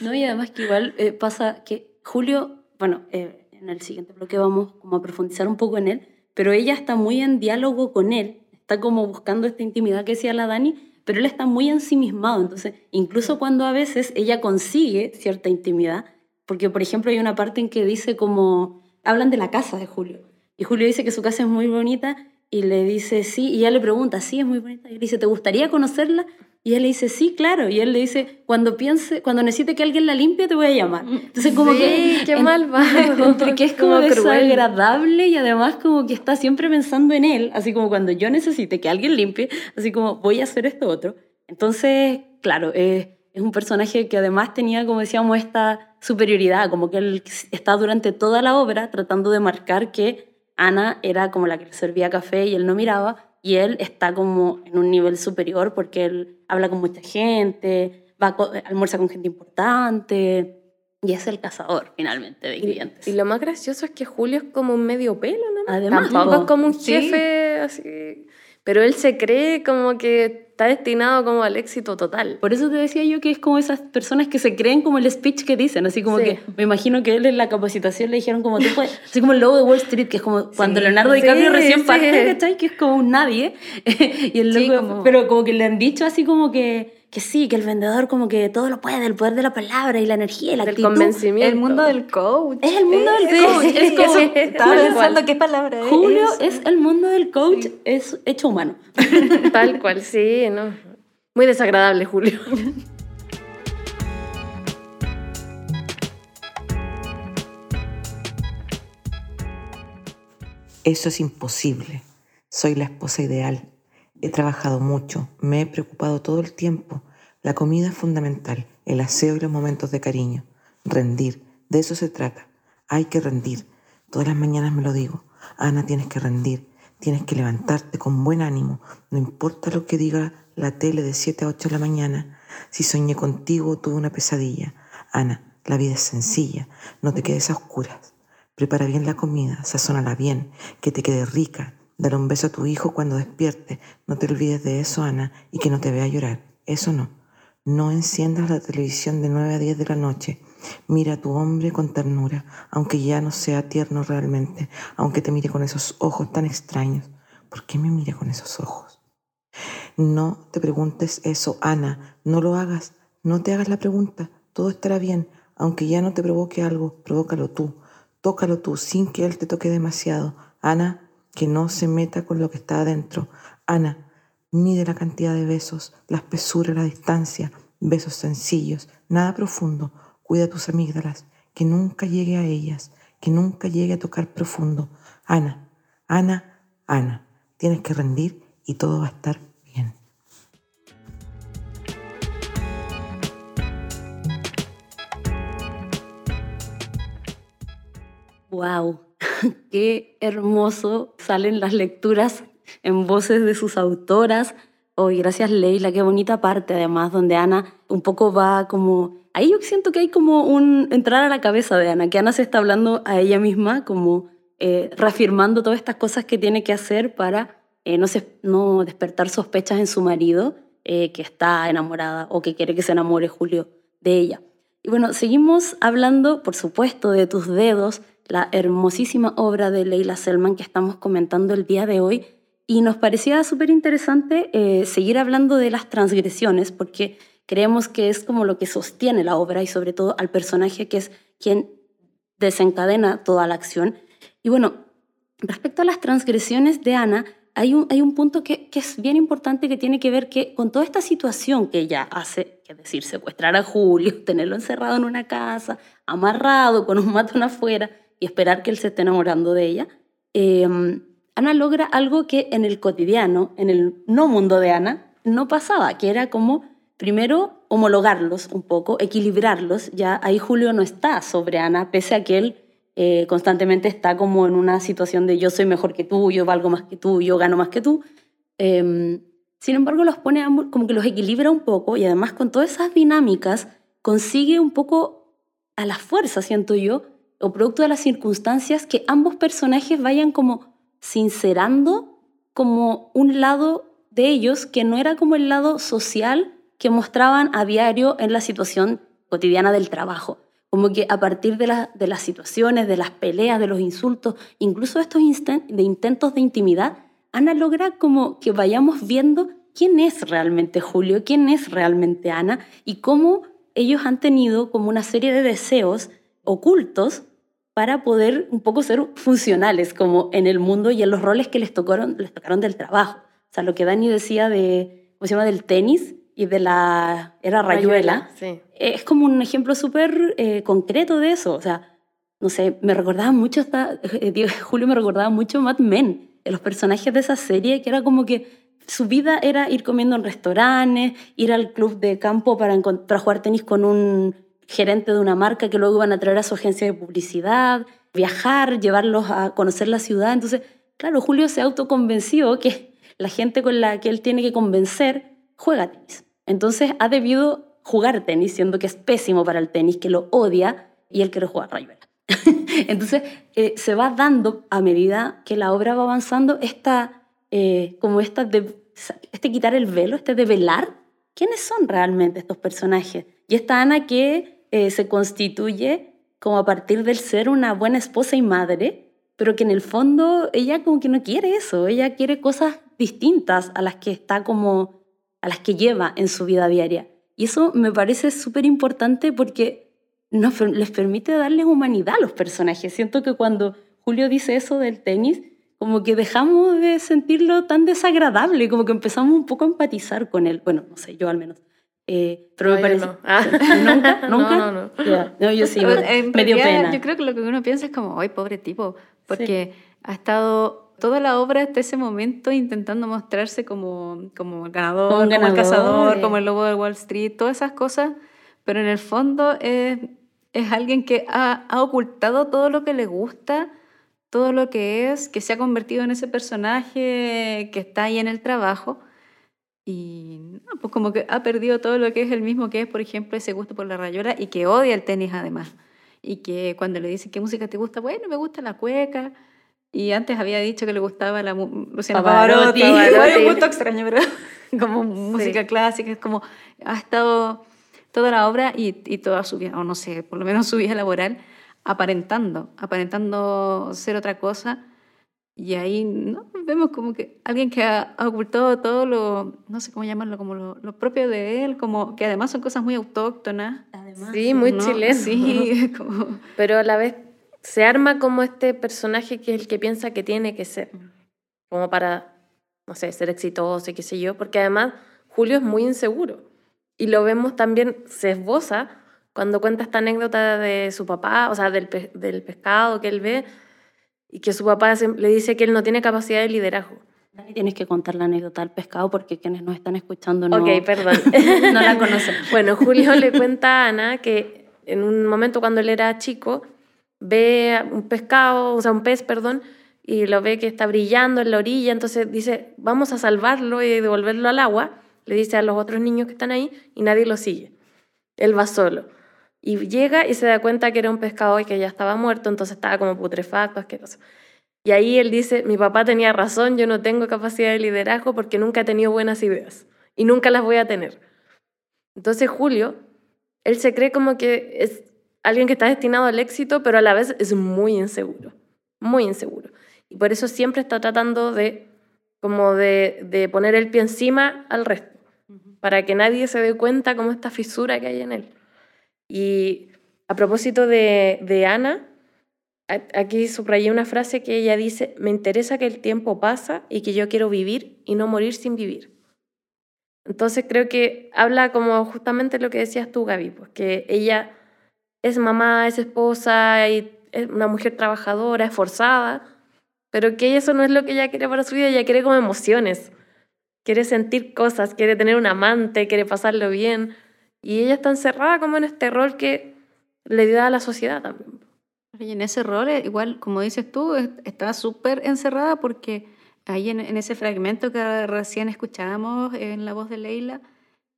S3: No, y además que igual eh, pasa que Julio, bueno, eh, en el siguiente bloque vamos como a profundizar un poco en él, pero ella está muy en diálogo con él, está como buscando esta intimidad que decía la Dani, pero él está muy ensimismado, entonces incluso cuando a veces ella consigue cierta intimidad, porque por ejemplo hay una parte en que dice como, hablan de la casa de Julio, y Julio dice que su casa es muy bonita, y le dice sí, y ella le pregunta, sí, es muy bonita, y él dice, ¿te gustaría conocerla? Y él le dice, sí, claro. Y él le dice, cuando piense, cuando necesite que alguien la limpie, te voy a llamar. Entonces, como
S5: Sí,
S3: que.
S5: qué malvado. [laughs]
S3: Entre que es [laughs] como,
S5: Como
S3: desagradable y además como que está siempre pensando en él, así como cuando yo necesite que alguien limpie, así como voy a hacer esto otro. Entonces, claro, eh, es un personaje que además tenía, como decíamos, esta superioridad, como que él está durante toda la obra tratando de marcar que Ana era como la que le servía café y él no miraba, y él está como en un nivel superior porque él habla con mucha gente, va a co- almuerza con gente importante, y es el cazador finalmente de clientes.
S5: Y lo más gracioso es que Julio es como un medio pelo, ¿no?
S3: Además,
S5: Tampoco
S3: po.
S5: es como un
S4: Sí.
S5: jefe así. Pero él se cree como que está destinado como al éxito total.
S3: Por eso te decía yo que es como esas personas que se creen como el speech que dicen, así como
S5: Sí.
S3: que me imagino que él en la capacitación le dijeron como tú puedes, así como el lobo de Wall Street, que es como cuando Leonardo
S5: Sí,
S3: DiCaprio recién
S5: sí.
S3: parte, ¿cachai? Que es como un nadie, [laughs] y el
S4: Sí,
S3: loco,
S4: como-
S3: pero como que le han dicho así como que, que sí, que el vendedor como que todo lo puede, el poder de la palabra y la energía y la
S5: Del
S3: actitud.
S5: convencimiento.
S4: El mundo del coach.
S3: Es el mundo del
S4: Sí,
S3: coach, es como- [laughs]
S4: eso. Estaba
S5: Tal
S4: pensando qué palabra es.
S3: Julio es el mundo del coach, es hecho humano. [laughs]
S5: Tal cual, sí, ¿no? Muy desagradable, Julio.
S1: Eso es imposible. Soy la esposa ideal. He trabajado mucho, me he preocupado todo el tiempo. La comida es fundamental, el aseo y los momentos de cariño. Rendir, de eso se trata. Hay que rendir. Todas las mañanas me lo digo. Ana, tienes que rendir. Tienes que levantarte con buen ánimo. No importa lo que diga la tele de 7 a 8 de la mañana. Si soñé contigo tuve una pesadilla. Ana, la vida es sencilla. No te quedes a oscuras. Prepara bien la comida, sazónala bien, que te quede rica. Dale un beso a tu hijo cuando despierte. No te olvides de eso, Ana, y que no te vea llorar. Eso no. No enciendas la televisión de 9 a 10 de la noche. Mira a tu hombre con ternura, aunque ya no sea tierno realmente, aunque te mire con esos ojos tan extraños. ¿Por qué me mira con esos ojos? No te preguntes eso, Ana. No lo hagas. No te hagas la pregunta. Todo estará bien. Aunque ya no te provoque algo, provócalo tú. Tócalo tú sin que él te toque demasiado. Ana, que no se meta con lo que está adentro. Ana, mide la cantidad de besos, la espesura, la distancia. Besos sencillos, nada profundo. Cuida tus amígdalas, que nunca llegue a ellas, que nunca llegue a tocar profundo. Ana, Ana, Ana, tienes que rendir y todo va a estar bien.
S3: ¡Wow! [laughs] ¡Qué hermoso salen las lecturas en voces de sus autoras! Hoy, gracias Leila, qué bonita parte además, donde Ana un poco va como... Ahí yo siento que hay como un entrar a la cabeza de Ana, que Ana se está hablando a ella misma, como eh, reafirmando todas estas cosas que tiene que hacer para eh, no despertar sospechas en su marido, eh, que está enamorada o que quiere que se enamore Julio de ella. Y bueno, seguimos hablando, por supuesto, de tus dedos, la hermosísima obra de Leila Selman que estamos comentando el día de hoy. Y nos parecía súper interesante eh, seguir hablando de las transgresiones, porque creemos que es como lo que sostiene la obra y sobre todo al personaje que es quien desencadena toda la acción. Y bueno, respecto a las transgresiones de Ana, hay un, hay un punto que, que es bien importante que tiene que ver que con toda esta situación que ella hace, que es decir, secuestrar a Julio, [laughs] tenerlo encerrado en una casa, amarrado, con un matón afuera y esperar que él se esté enamorando de ella, eh, Ana logra algo que en el cotidiano, en el no mundo de Ana, no pasaba, que era como primero homologarlos un poco, equilibrarlos. Ya ahí Julio no está sobre Ana, pese a que él eh, constantemente está como en una situación de yo soy mejor que tú, yo valgo más que tú, yo gano más que tú. Em, sin embargo, los pone como que los equilibra un poco y además con todas esas dinámicas consigue un poco a la fuerza, siento yo, o producto de las circunstancias, que ambos personajes vayan como sincerando como un lado de ellos que no era como el lado social que mostraban a diario en la situación cotidiana del trabajo. Como que a partir de, de las situaciones, de las peleas, de los insultos, incluso estos de intentos de intimidad, Ana logra como que vayamos viendo quién es realmente Julio, quién es realmente Ana y cómo ellos han tenido como una serie de deseos ocultos para poder un poco ser funcionales como en el mundo y en los roles que les tocaron, les tocaron del trabajo. O sea, lo que Dani decía de, ¿cómo se llama?, del tenis y de la era rayuela, es como un ejemplo súper eh, concreto de eso. O sea, no sé, me recordaba mucho, esta, eh, [laughs] Julio me recordaba mucho Mad Men, los personajes de esa serie, que era como que su vida era ir comiendo en restaurantes, ir al club de campo para, para jugar tenis con un gerente de una marca que luego iban a traer a su agencia de publicidad, viajar, llevarlos a conocer la ciudad. Entonces, claro, Julio se autoconvenció que la gente con la que él tiene que convencer juega tenis. Entonces ha debido jugar tenis, siendo que es pésimo para el tenis, que lo odia y él quiere jugar rayuela. [laughs] Entonces eh, se va dando a medida que la obra va avanzando esta, eh, como esta de, este quitar el velo, este de velar quiénes son realmente estos personajes. Y esta Ana que eh, se constituye como a partir del ser una buena esposa y madre, pero que en el fondo ella como que no quiere eso, ella quiere cosas distintas a las que está como, a las que lleva en su vida diaria. Y eso me parece súper importante porque nos, les permite darles humanidad a los personajes. Siento que cuando Julio dice eso del tenis, como que dejamos de sentirlo tan desagradable, como que empezamos un poco a empatizar con él. Bueno, no sé, yo al menos. Eh, pero me parece.
S5: No. Ah. [laughs]
S3: ¿Nunca? [laughs] ¿Nunca?
S5: No, no, no.
S3: no yo sí, me, dio pena.
S4: Yo creo que lo que uno piensa es como, ay, pobre tipo, porque ha estado toda la obra hasta ese momento intentando mostrarse como, como el ganador, como, el cazador, como el lobo de Wall Street, todas esas cosas, pero en el fondo es, es alguien que ha, ha ocultado todo lo que le gusta todo lo que es, que se ha convertido en ese personaje que está ahí en el trabajo. Y pues como que ha perdido todo lo que es el mismo que es, por ejemplo, ese gusto por la rayola y que odia el tenis además. Y que cuando le dicen qué música te gusta, bueno, me gusta la cueca. Y antes había dicho que le gustaba la Luciana Pavarotti. Pavarotti. [laughs] un gusto extraño, pero [laughs] como música clásica, es como ha estado toda la obra y, y toda su vida, o no sé, por lo menos su vida laboral, aparentando, aparentando ser otra cosa. Y ahí ¿no? vemos como que alguien que ha, ocultado todo lo, no sé cómo llamarlo, como lo, propio de él, como que además son cosas muy autóctonas.
S5: sí, muy chileno.
S4: Sí, [laughs] como...
S5: Pero a la vez se arma como este personaje que es el que piensa que tiene que ser, como para, no sé, ser exitoso y qué sé yo, porque además Julio es muy inseguro. Y lo vemos también, se esboza cuando cuenta esta anécdota de su papá, o sea, del, del pescado que él ve, y que su papá le dice que él no tiene capacidad de liderazgo.
S3: Tienes que contar la anécdota del pescado porque quienes nos están escuchando no,
S5: Ok, perdón. [laughs]
S3: no la conocen.
S5: Bueno, Julio le cuenta a Ana que en un momento cuando él era chico, ve un pescado, o sea, un pez, perdón, y lo ve que está brillando en la orilla, entonces dice, vamos a salvarlo y devolverlo al agua, le dice a los otros niños que están ahí, y nadie lo sigue. Él va solo. Y llega y se da cuenta que era un pescado y que ya estaba muerto, entonces estaba como putrefacto, asqueroso. Y ahí él dice, mi papá tenía razón, yo no tengo capacidad de liderazgo porque nunca he tenido buenas ideas y nunca las voy a tener. Entonces Julio, él se cree como que es alguien que está destinado al éxito, pero a la vez es muy inseguro, muy inseguro. Y por eso siempre está tratando de, como de, de poner el pie encima al resto, para que nadie se dé cuenta como esta fisura que hay en él. Y a propósito de, de Ana, aquí subrayé una frase que ella dice, me interesa que el tiempo pasa y que yo quiero vivir y no morir sin vivir. Entonces creo que habla como justamente lo que decías tú, Gaby, pues que ella es mamá, es esposa, y es una mujer trabajadora, esforzada, pero que eso no es lo que ella quiere para su vida, ella quiere como emociones. quiere sentir cosas, quiere tener un amante, quiere pasarlo bien. Y ella está encerrada como en este rol que le da a la sociedad también.
S4: Y en ese rol, eh, igual, como dices tú, está súper encerrada porque ahí en, en, ese fragmento que recién escuchábamos en la voz de Leila,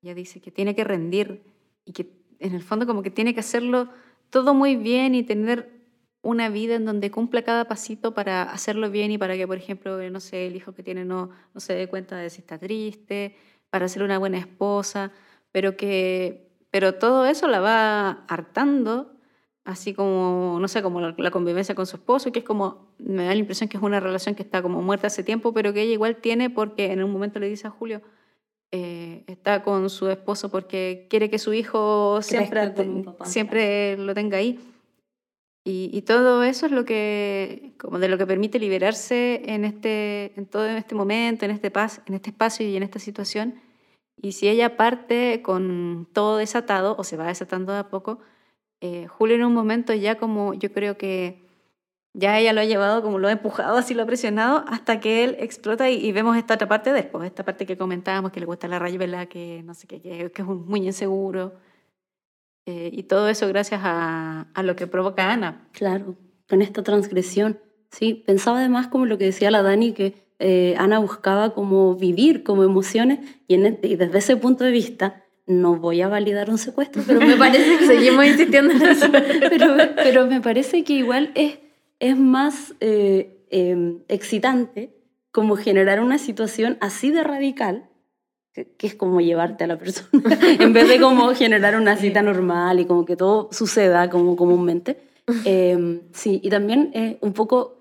S4: ella dice que tiene que rendir y que en el fondo como que tiene que hacerlo todo muy bien y tener una vida en donde cumpla cada pasito para hacerlo bien y para que, por ejemplo, no sé, el hijo que tiene no, no se dé cuenta de si está triste, para ser una buena esposa, pero que pero todo eso la va hartando, así como, no sé, como la, convivencia con su esposo, que es como, me da la impresión que es una relación que está como muerta hace tiempo, pero que ella igual tiene porque en un momento le dice a Julio, eh, está con su esposo porque quiere que su hijo siempre, siempre lo tenga ahí. Y, todo eso es lo que, como de lo que permite liberarse en, este, en todo este momento, en este, pas, en este espacio y en esta situación. Y si ella parte con todo desatado o se va desatando de a poco, eh, Julio en un momento ya como yo creo que ya ella lo ha llevado, como lo ha empujado, así lo ha presionado, hasta que él explota y, vemos esta otra parte después, esta parte que comentábamos, que le gusta la rayuela, que no sé qué, que, que es muy inseguro. Eh, y todo eso gracias a, a, lo que provoca Ana.
S3: Claro, con esta transgresión. Sí, pensaba además como lo que decía la Dani, que eh, Ana buscaba como vivir como emociones y, e, y, desde ese punto de vista no voy a validar un secuestro, pero me parece que
S5: seguimos [laughs] insistiendo en eso.
S3: pero, pero me parece que igual es, es más eh, em, excitante como generar una situación así de radical que, es como llevarte a la persona, [laughs] en vez de como generar una cita normal y como que todo suceda como comúnmente. [laughs] Em, sí, y también eh, un poco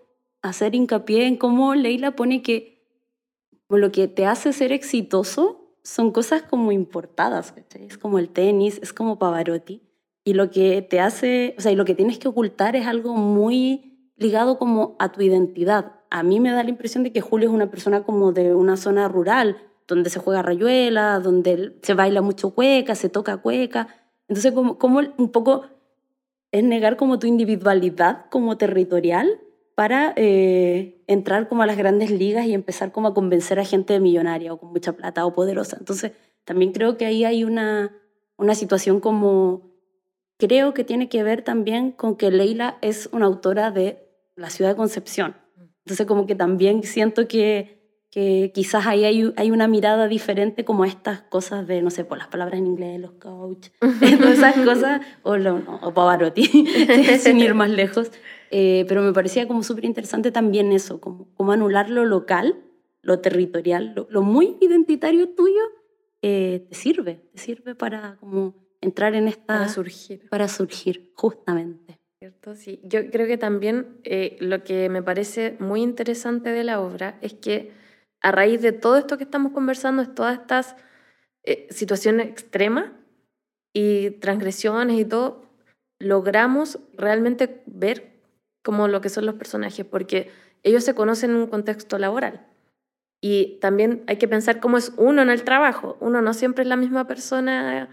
S3: hacer hincapié en cómo Leila pone que lo que te hace ser exitoso son cosas como importadas, es como el tenis, es como Pavarotti, y lo que te hace, o sea, y lo que tienes que ocultar es algo muy ligado como a tu identidad. A mí me da la impresión de que Julio es una persona como de una zona rural, donde se juega rayuela, donde se baila mucho cueca, se toca cueca. Entonces, como, como un poco es negar como tu individualidad como territorial para eh, entrar como a las grandes ligas y empezar como a convencer a gente millonaria o con mucha plata o poderosa. Entonces, también creo que ahí hay una, una situación como, creo que tiene que ver también con que Leila es una autora de la ciudad de Concepción. Entonces, como que también siento que que quizás ahí hay, hay, una mirada diferente como estas cosas de, no sé, por las palabras en inglés, los coach, [laughs] esas cosas, o, o Pavarotti, [laughs] sin ir más lejos. Eh, pero me parecía como súper interesante también eso, como, como anular lo local, lo territorial, lo, muy identitario tuyo, eh, te sirve, te sirve para como entrar en esta...
S5: Para surgir.
S3: Para surgir, justamente.
S5: ¿Cierto? Sí. Yo creo que también eh, lo que me parece muy interesante de la obra es que a raíz de todo esto que estamos conversando, es todas estas eh, situaciones extremas y transgresiones y todo, logramos realmente ver como lo que son los personajes, porque ellos se conocen en un contexto laboral. Y también hay que pensar cómo es uno en el trabajo. Uno no siempre es la misma persona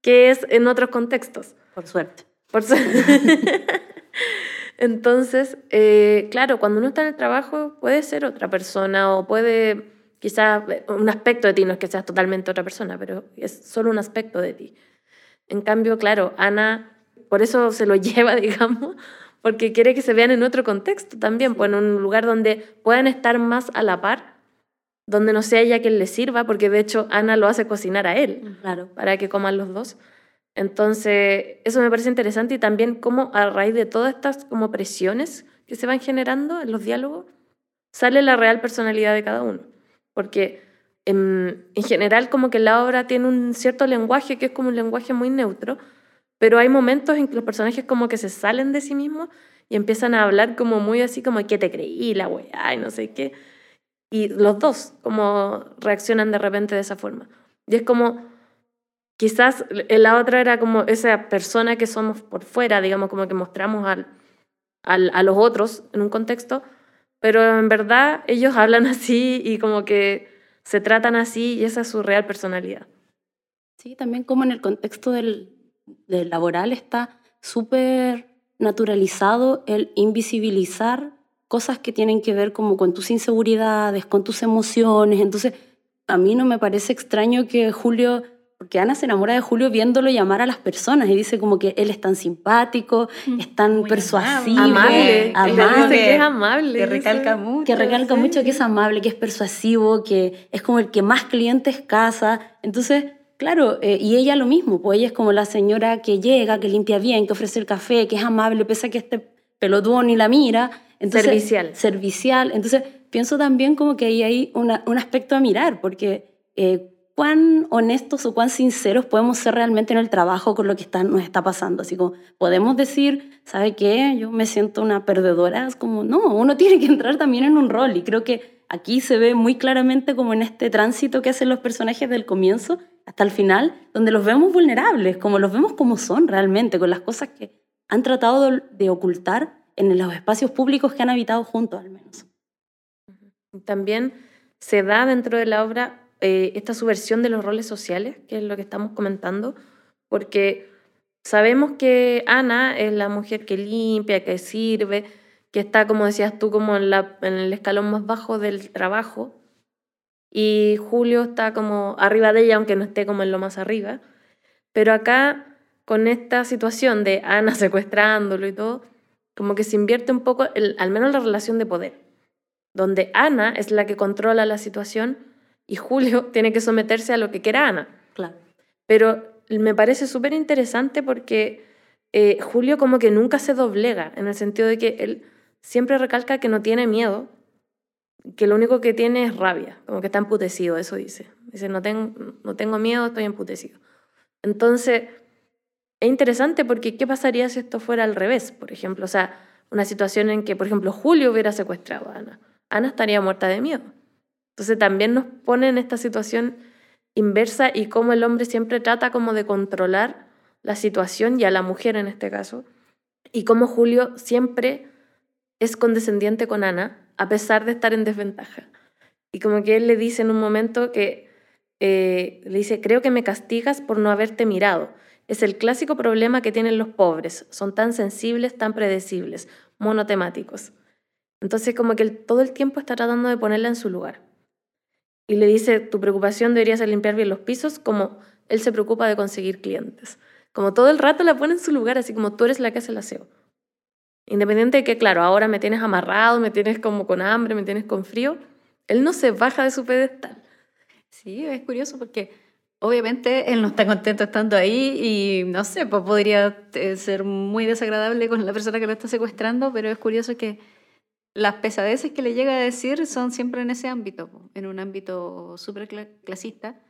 S5: que es en otros contextos.
S3: Por suerte.
S5: Por suerte. [laughs] Entonces, eh, claro, cuando uno está en el trabajo puede ser otra persona o puede quizás un aspecto de ti, no es que seas totalmente otra persona, pero es solo un aspecto de ti. En cambio, claro, Ana, por eso se lo [laughs] lleva, digamos, porque quiere que se vean en otro contexto también, pues en un lugar donde puedan estar más a la par, donde no sea ella quien le sirva, porque de hecho Ana lo hace cocinar a él,
S3: claro.
S5: para que coman los dos. Entonces, eso me parece interesante y también cómo a raíz de todas estas como presiones que se van generando en los diálogos, sale la real personalidad de cada uno. Porque en, en general como que la obra tiene un cierto lenguaje que es como un lenguaje muy neutro, pero hay momentos en que los personajes como que se salen de sí mismos y empiezan a hablar como muy así como que te creí, la weá, y no sé qué. Y los dos como reaccionan de repente de esa forma. Y es como Quizás la otra era como esa persona que somos por fuera, digamos, como que mostramos al, al, a los otros en un contexto, pero en verdad ellos [laughs] hablan así y como que se tratan así y esa es su real personalidad.
S3: Sí, también como en el contexto del laboral está súper naturalizado el invisibilizar cosas que tienen que ver como con tus inseguridades, con tus emociones, entonces a mí no me parece extraño que Julio, porque Ana se enamora de Julio viéndolo llamar a las personas y dice como que él es tan simpático, es tan
S4: Muy
S3: persuasivo,
S5: Amable.
S3: amable,
S5: que es amable.
S4: Que
S5: dice.
S4: recalca mucho.
S3: que recalca
S4: sí.
S3: mucho que es amable, que es persuasivo, que es como el que más clientes casa. Entonces, claro, eh, y ella lo mismo, pues ella es como la señora que llega, que limpia bien, que ofrece el café, que es amable, pese a que este pelotudo ni la mira. Entonces,
S5: Servicial.
S3: Servicial. Entonces, pienso también como que ahí hay una- un aspecto a mirar, porque eh, cuán honestos o cuán sinceros podemos ser realmente en el trabajo con lo que está, nos está pasando. Así como, podemos decir, ¿sabe qué? Yo me siento una perdedora. Es como, no, uno [laughs] tiene que entrar también en un rol. Y creo que aquí se ve muy claramente como en este tránsito que hacen los personajes del comienzo hasta el final, donde los vemos vulnerables, como los vemos como son realmente, con las cosas que han tratado de- ocultar en los espacios públicos que han habitado juntos al menos.
S5: También se da dentro de la obra eh, esta subversión de los roles sociales, que es lo que estamos comentando, porque sabemos que Ana es la mujer que limpia, que sirve, que está, como decías tú, como en el escalón más bajo del trabajo, y Julio está como arriba de ella, aunque no esté como en lo más arriba. Pero acá, con esta situación de Ana [laughs] secuestrándolo y todo, como que se invierte un poco, el- al menos la relación de poder donde Ana es la que controla la situación y Julio [laughs] tiene que someterse a lo que quiera Ana.
S3: Claro.
S5: Pero me parece súper interesante porque eh, Julio como que nunca se doblega, en el sentido de que él siempre recalca que no tiene miedo, que lo único que tiene es rabia, como que está emputecido, eso dice. Dice, no, ten- no tengo miedo, estoy emputecido. Entonces, es interesante porque ¿qué pasaría si esto fuera al revés? Por ejemplo, o sea, una situación en que, por ejemplo, Julio hubiera secuestrado a Ana. Ana estaría muerta de miedo. Entonces también nos pone en esta situación inversa y cómo el hombre siempre trata como de controlar la situación y a la mujer en este caso. Y cómo Julio siempre es condescendiente con Ana a pesar de estar en desventaja. Y como que él le dice en un momento que eh, le dice, creo que me castigas por no haberte mirado. Es el clásico problema que tienen los pobres. Son tan sensibles, tan predecibles, monotemáticos. Entonces como que todo el tiempo está tratando de ponerla en su lugar. Y le dice, tu preocupación debería ser limpiar bien los pisos, como él se preocupa de conseguir clientes. Como todo el rato la pone en su lugar, así como tú eres la que hace el aseo. Independiente de que, claro, ahora me tienes amarrado, me tienes como con hambre, me tienes con frío, él no se baja de su pedestal.
S4: Sí, es curioso porque obviamente él no está contento estando ahí y no sé, pues podría eh, ser muy desagradable con la persona que lo está secuestrando, pero es curioso que las pesadeces que le llega a decir son siempre en ese ámbito, en un ámbito súper cla- clasista.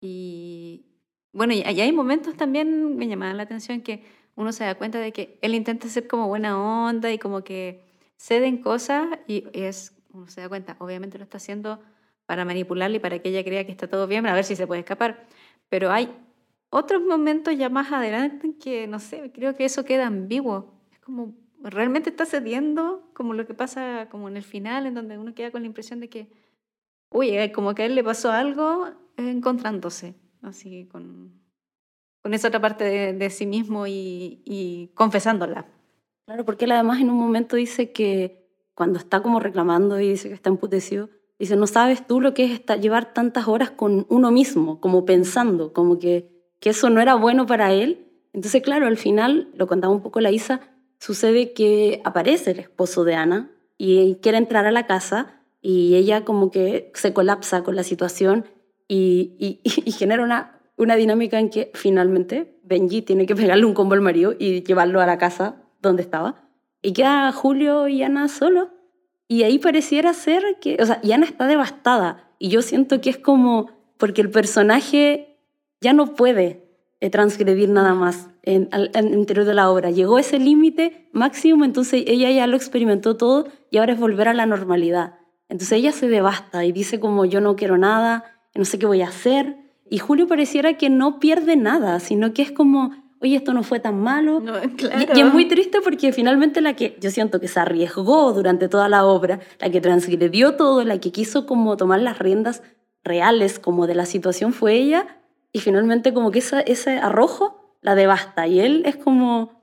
S4: Y bueno, y hay momentos también, me llamaban la atención, que uno se da cuenta de que él intenta ser como buena onda y como que ceden cosas y es, uno se da cuenta, obviamente lo está haciendo para manipularla y para que ella crea que está todo bien, a ver si se puede escapar. Pero hay otros momentos ya más adelante que, no sé, creo que eso queda ambiguo. Es como, realmente está cediendo, como lo que pasa como en el final, en donde uno queda con la impresión de que, uy, eh, como que a él le pasó algo eh, encontrándose, así con, con esa otra parte de, sí mismo y, confesándola.
S3: Claro, porque él además en un momento dice que cuando está como reclamando y dice que está emputecido, dice, no sabes tú lo que es llevar tantas horas con uno mismo, como pensando, como que, que eso no era bueno para él. Entonces, claro, al final, lo contaba un poco la Isa, sucede que aparece el esposo de Ana y quiere entrar a la casa y ella como que se colapsa con la situación y, y- [laughs] y genera una, una dinámica en que finalmente Benji tiene que pegarle un combo al marido y llevarlo a la casa donde estaba. Y queda Julio y Ana solos. Y ahí pareciera ser que, o sea, Ana está devastada. Y yo siento que es como, porque el personaje ya no puede eh, transgredir nada más en, el interior de la obra. Llegó ese límite máximo, entonces ella ya lo experimentó todo y ahora es volver a la normalidad. Entonces ella se devasta y dice como yo no quiero nada, no sé qué voy a hacer. Y Julio pareciera que no pierde nada, sino que es como, oye, esto no fue tan malo.
S4: No,
S3: Y-
S4: claro.
S3: Y, es muy triste porque finalmente la que yo siento que se arriesgó durante toda la obra, la que transgredió todo, la que quiso como tomar las riendas reales como de la situación fue ella y finalmente como que esa, ese arrojo la devasta y él es como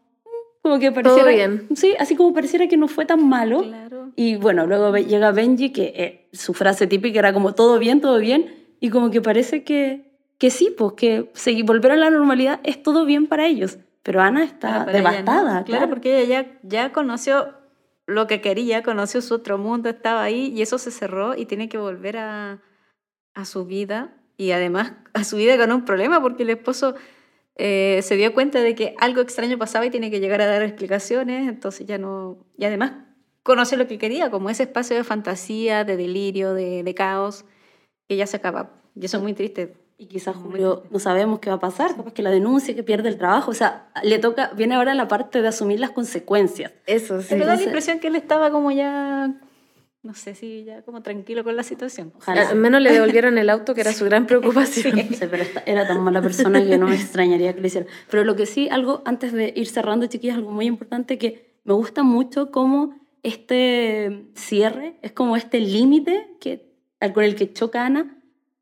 S3: como que pareciera
S5: bien.
S3: sí así como pareciera que no fue tan malo
S4: Claro.
S3: y bueno luego llega Benji que eh, su frase típica era como todo bien todo bien y como que parece que, que sí, pues que si volver a la normalidad es todo bien para ellos. Pero Ana está
S4: Ah, ella no.
S3: devastada,
S4: Claro, porque ella ya, ya conoció lo que quería, conoció su otro mundo, estaba ahí y eso se cerró y tiene que volver a, a su vida y además [laughs] a su vida con un problema porque el esposo eh, se dio cuenta de que algo extraño pasaba y tiene que llegar a dar explicaciones, entonces ya no... Y además conoce lo que quería, como ese espacio de fantasía, de delirio, de, de caos, que ya se acaba. Y eso es muy triste.
S3: Y quizás Julio no sabemos qué va a pasar, capaz que la denuncia, que pierde el trabajo, o sea, le toca, viene ahora la parte de asumir las consecuencias.
S5: Eso, sí.
S4: Pero da la impresión que él estaba como ya, no sé si ya como tranquilo con la situación.
S3: Ojalá.
S5: Al menos le devolvieron el auto, que era su gran [laughs] preocupación.
S3: Sí, pero esta- era tan mala persona que no me extrañaría que lo hiciera. Pero lo que sí, algo antes de ir cerrando, chiquillas, algo muy importante que me gusta mucho cómo este cierre es como este límite que con el que choca Ana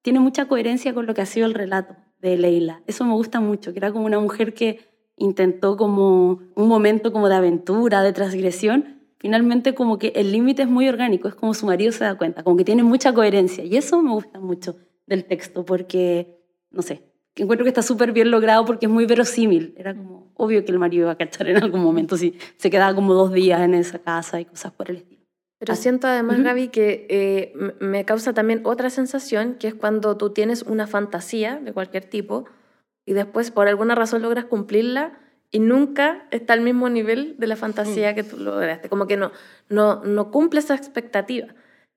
S3: tiene mucha coherencia con lo que ha sido el relato de Leila. Eso me gusta mucho, que era como una mujer que intentó como un momento como de aventura, de transgresión, finalmente como que el límite es muy orgánico, es como su marido se da cuenta, como que tiene mucha coherencia y eso me gusta mucho del texto porque, no sé, encuentro que está súper bien logrado porque es muy verosímil, era como obvio que el marido iba a cachar en algún momento si se quedaba como dos días en esa casa y cosas por el estilo.
S5: Pero siento además. Gaby, que eh, me causa también otra sensación, que es cuando tú tienes una fantasía de cualquier tipo y después por alguna razón logras cumplirla y nunca está al mismo nivel de la fantasía que tú lograste. Como que no, no, no cumple esa expectativa.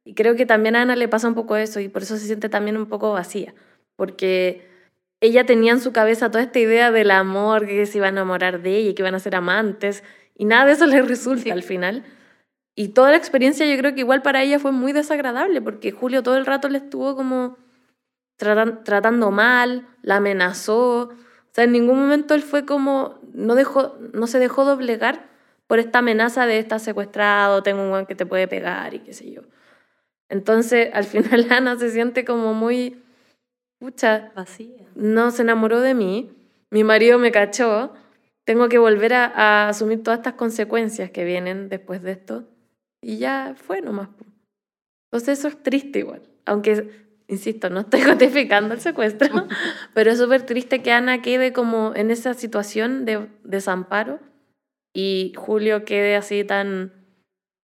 S5: Y creo que también a Ana le pasa un poco eso y por eso se siente también un poco vacía. Porque ella tenía en su cabeza toda esta idea del amor, que se iba a enamorar de ella y que iban a ser amantes y nada de eso le resulta al final. Y toda la experiencia yo creo que igual para ella fue muy desagradable porque Julio todo el rato le estuvo como tratan- tratando mal, la amenazó. O sea, en ningún momento él fue como, no, dejó, no se dejó doblegar por esta amenaza de estar secuestrado, tengo un guan que te puede pegar y qué sé yo. Entonces, al final [laughs] Ana se siente como muy, pucha,
S3: Vacía.
S5: no se enamoró de mí, mi marido me cachó, tengo que volver a, a asumir todas estas consecuencias que vienen después de esto. Y ya fue nomás. Entonces eso es triste igual. Aunque, insisto, no estoy [laughs] justificando el secuestro, [laughs] pero es súper triste que Ana quede como en esa situación de desamparo y Julio quede así tan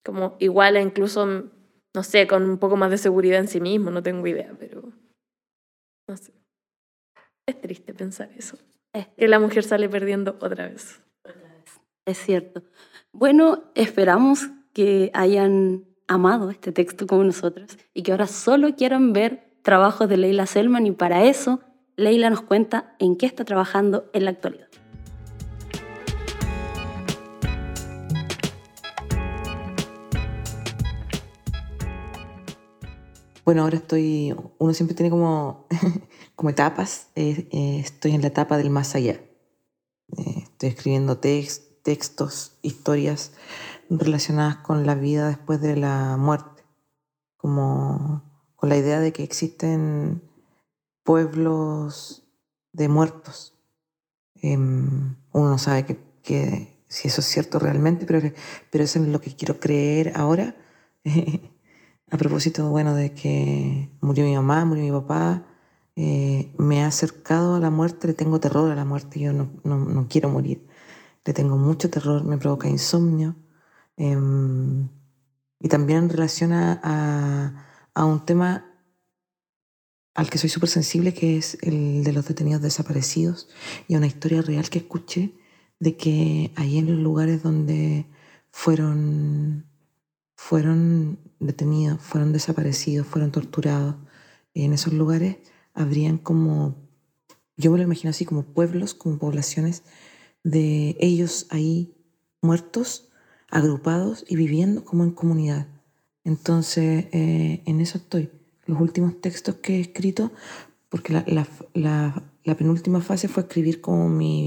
S5: como igual e incluso, no sé, con un poco más de seguridad en sí mismo, no tengo idea, pero no sé. Es triste pensar eso.
S3: Es
S5: Que la mujer sale perdiendo otra vez.
S3: Es cierto. Bueno, esperamos que hayan amado este texto como nosotros y que ahora solo quieran ver trabajos de Leila Selman y para eso Leila nos cuenta en qué está trabajando en la actualidad.
S1: Bueno, ahora estoy, uno siempre tiene como, [laughs] como etapas. Eh, eh, estoy en la etapa del más allá. Eh, estoy escribiendo tex- textos, historias relacionadas con la vida después de la muerte. Como con la idea de que existen pueblos de muertos. Em, uno no sabe que, si eso es cierto realmente, pero, pero eso es lo que quiero creer ahora. [laughs] A propósito, bueno, de que murió mi mamá, murió mi papá, eh, me ha acercado a la muerte, le tengo terror a la muerte, yo no, no, no quiero morir. Le tengo mucho terror, me provoca insomnio. Em, y también en relación a, a, a un tema al que soy súper sensible, que es el de los detenidos desaparecidos, y a una historia real que escuché de que ahí en los lugares donde fueron fueron detenidos, fueron desaparecidos, fueron torturados. En esos lugares habrían como, yo me lo imagino así, como pueblos, como poblaciones de ellos ahí muertos, agrupados y viviendo como en comunidad. Entonces, eh, en eso estoy. Los últimos textos que he escrito, porque la, la, la, la penúltima fase fue escribir como mi,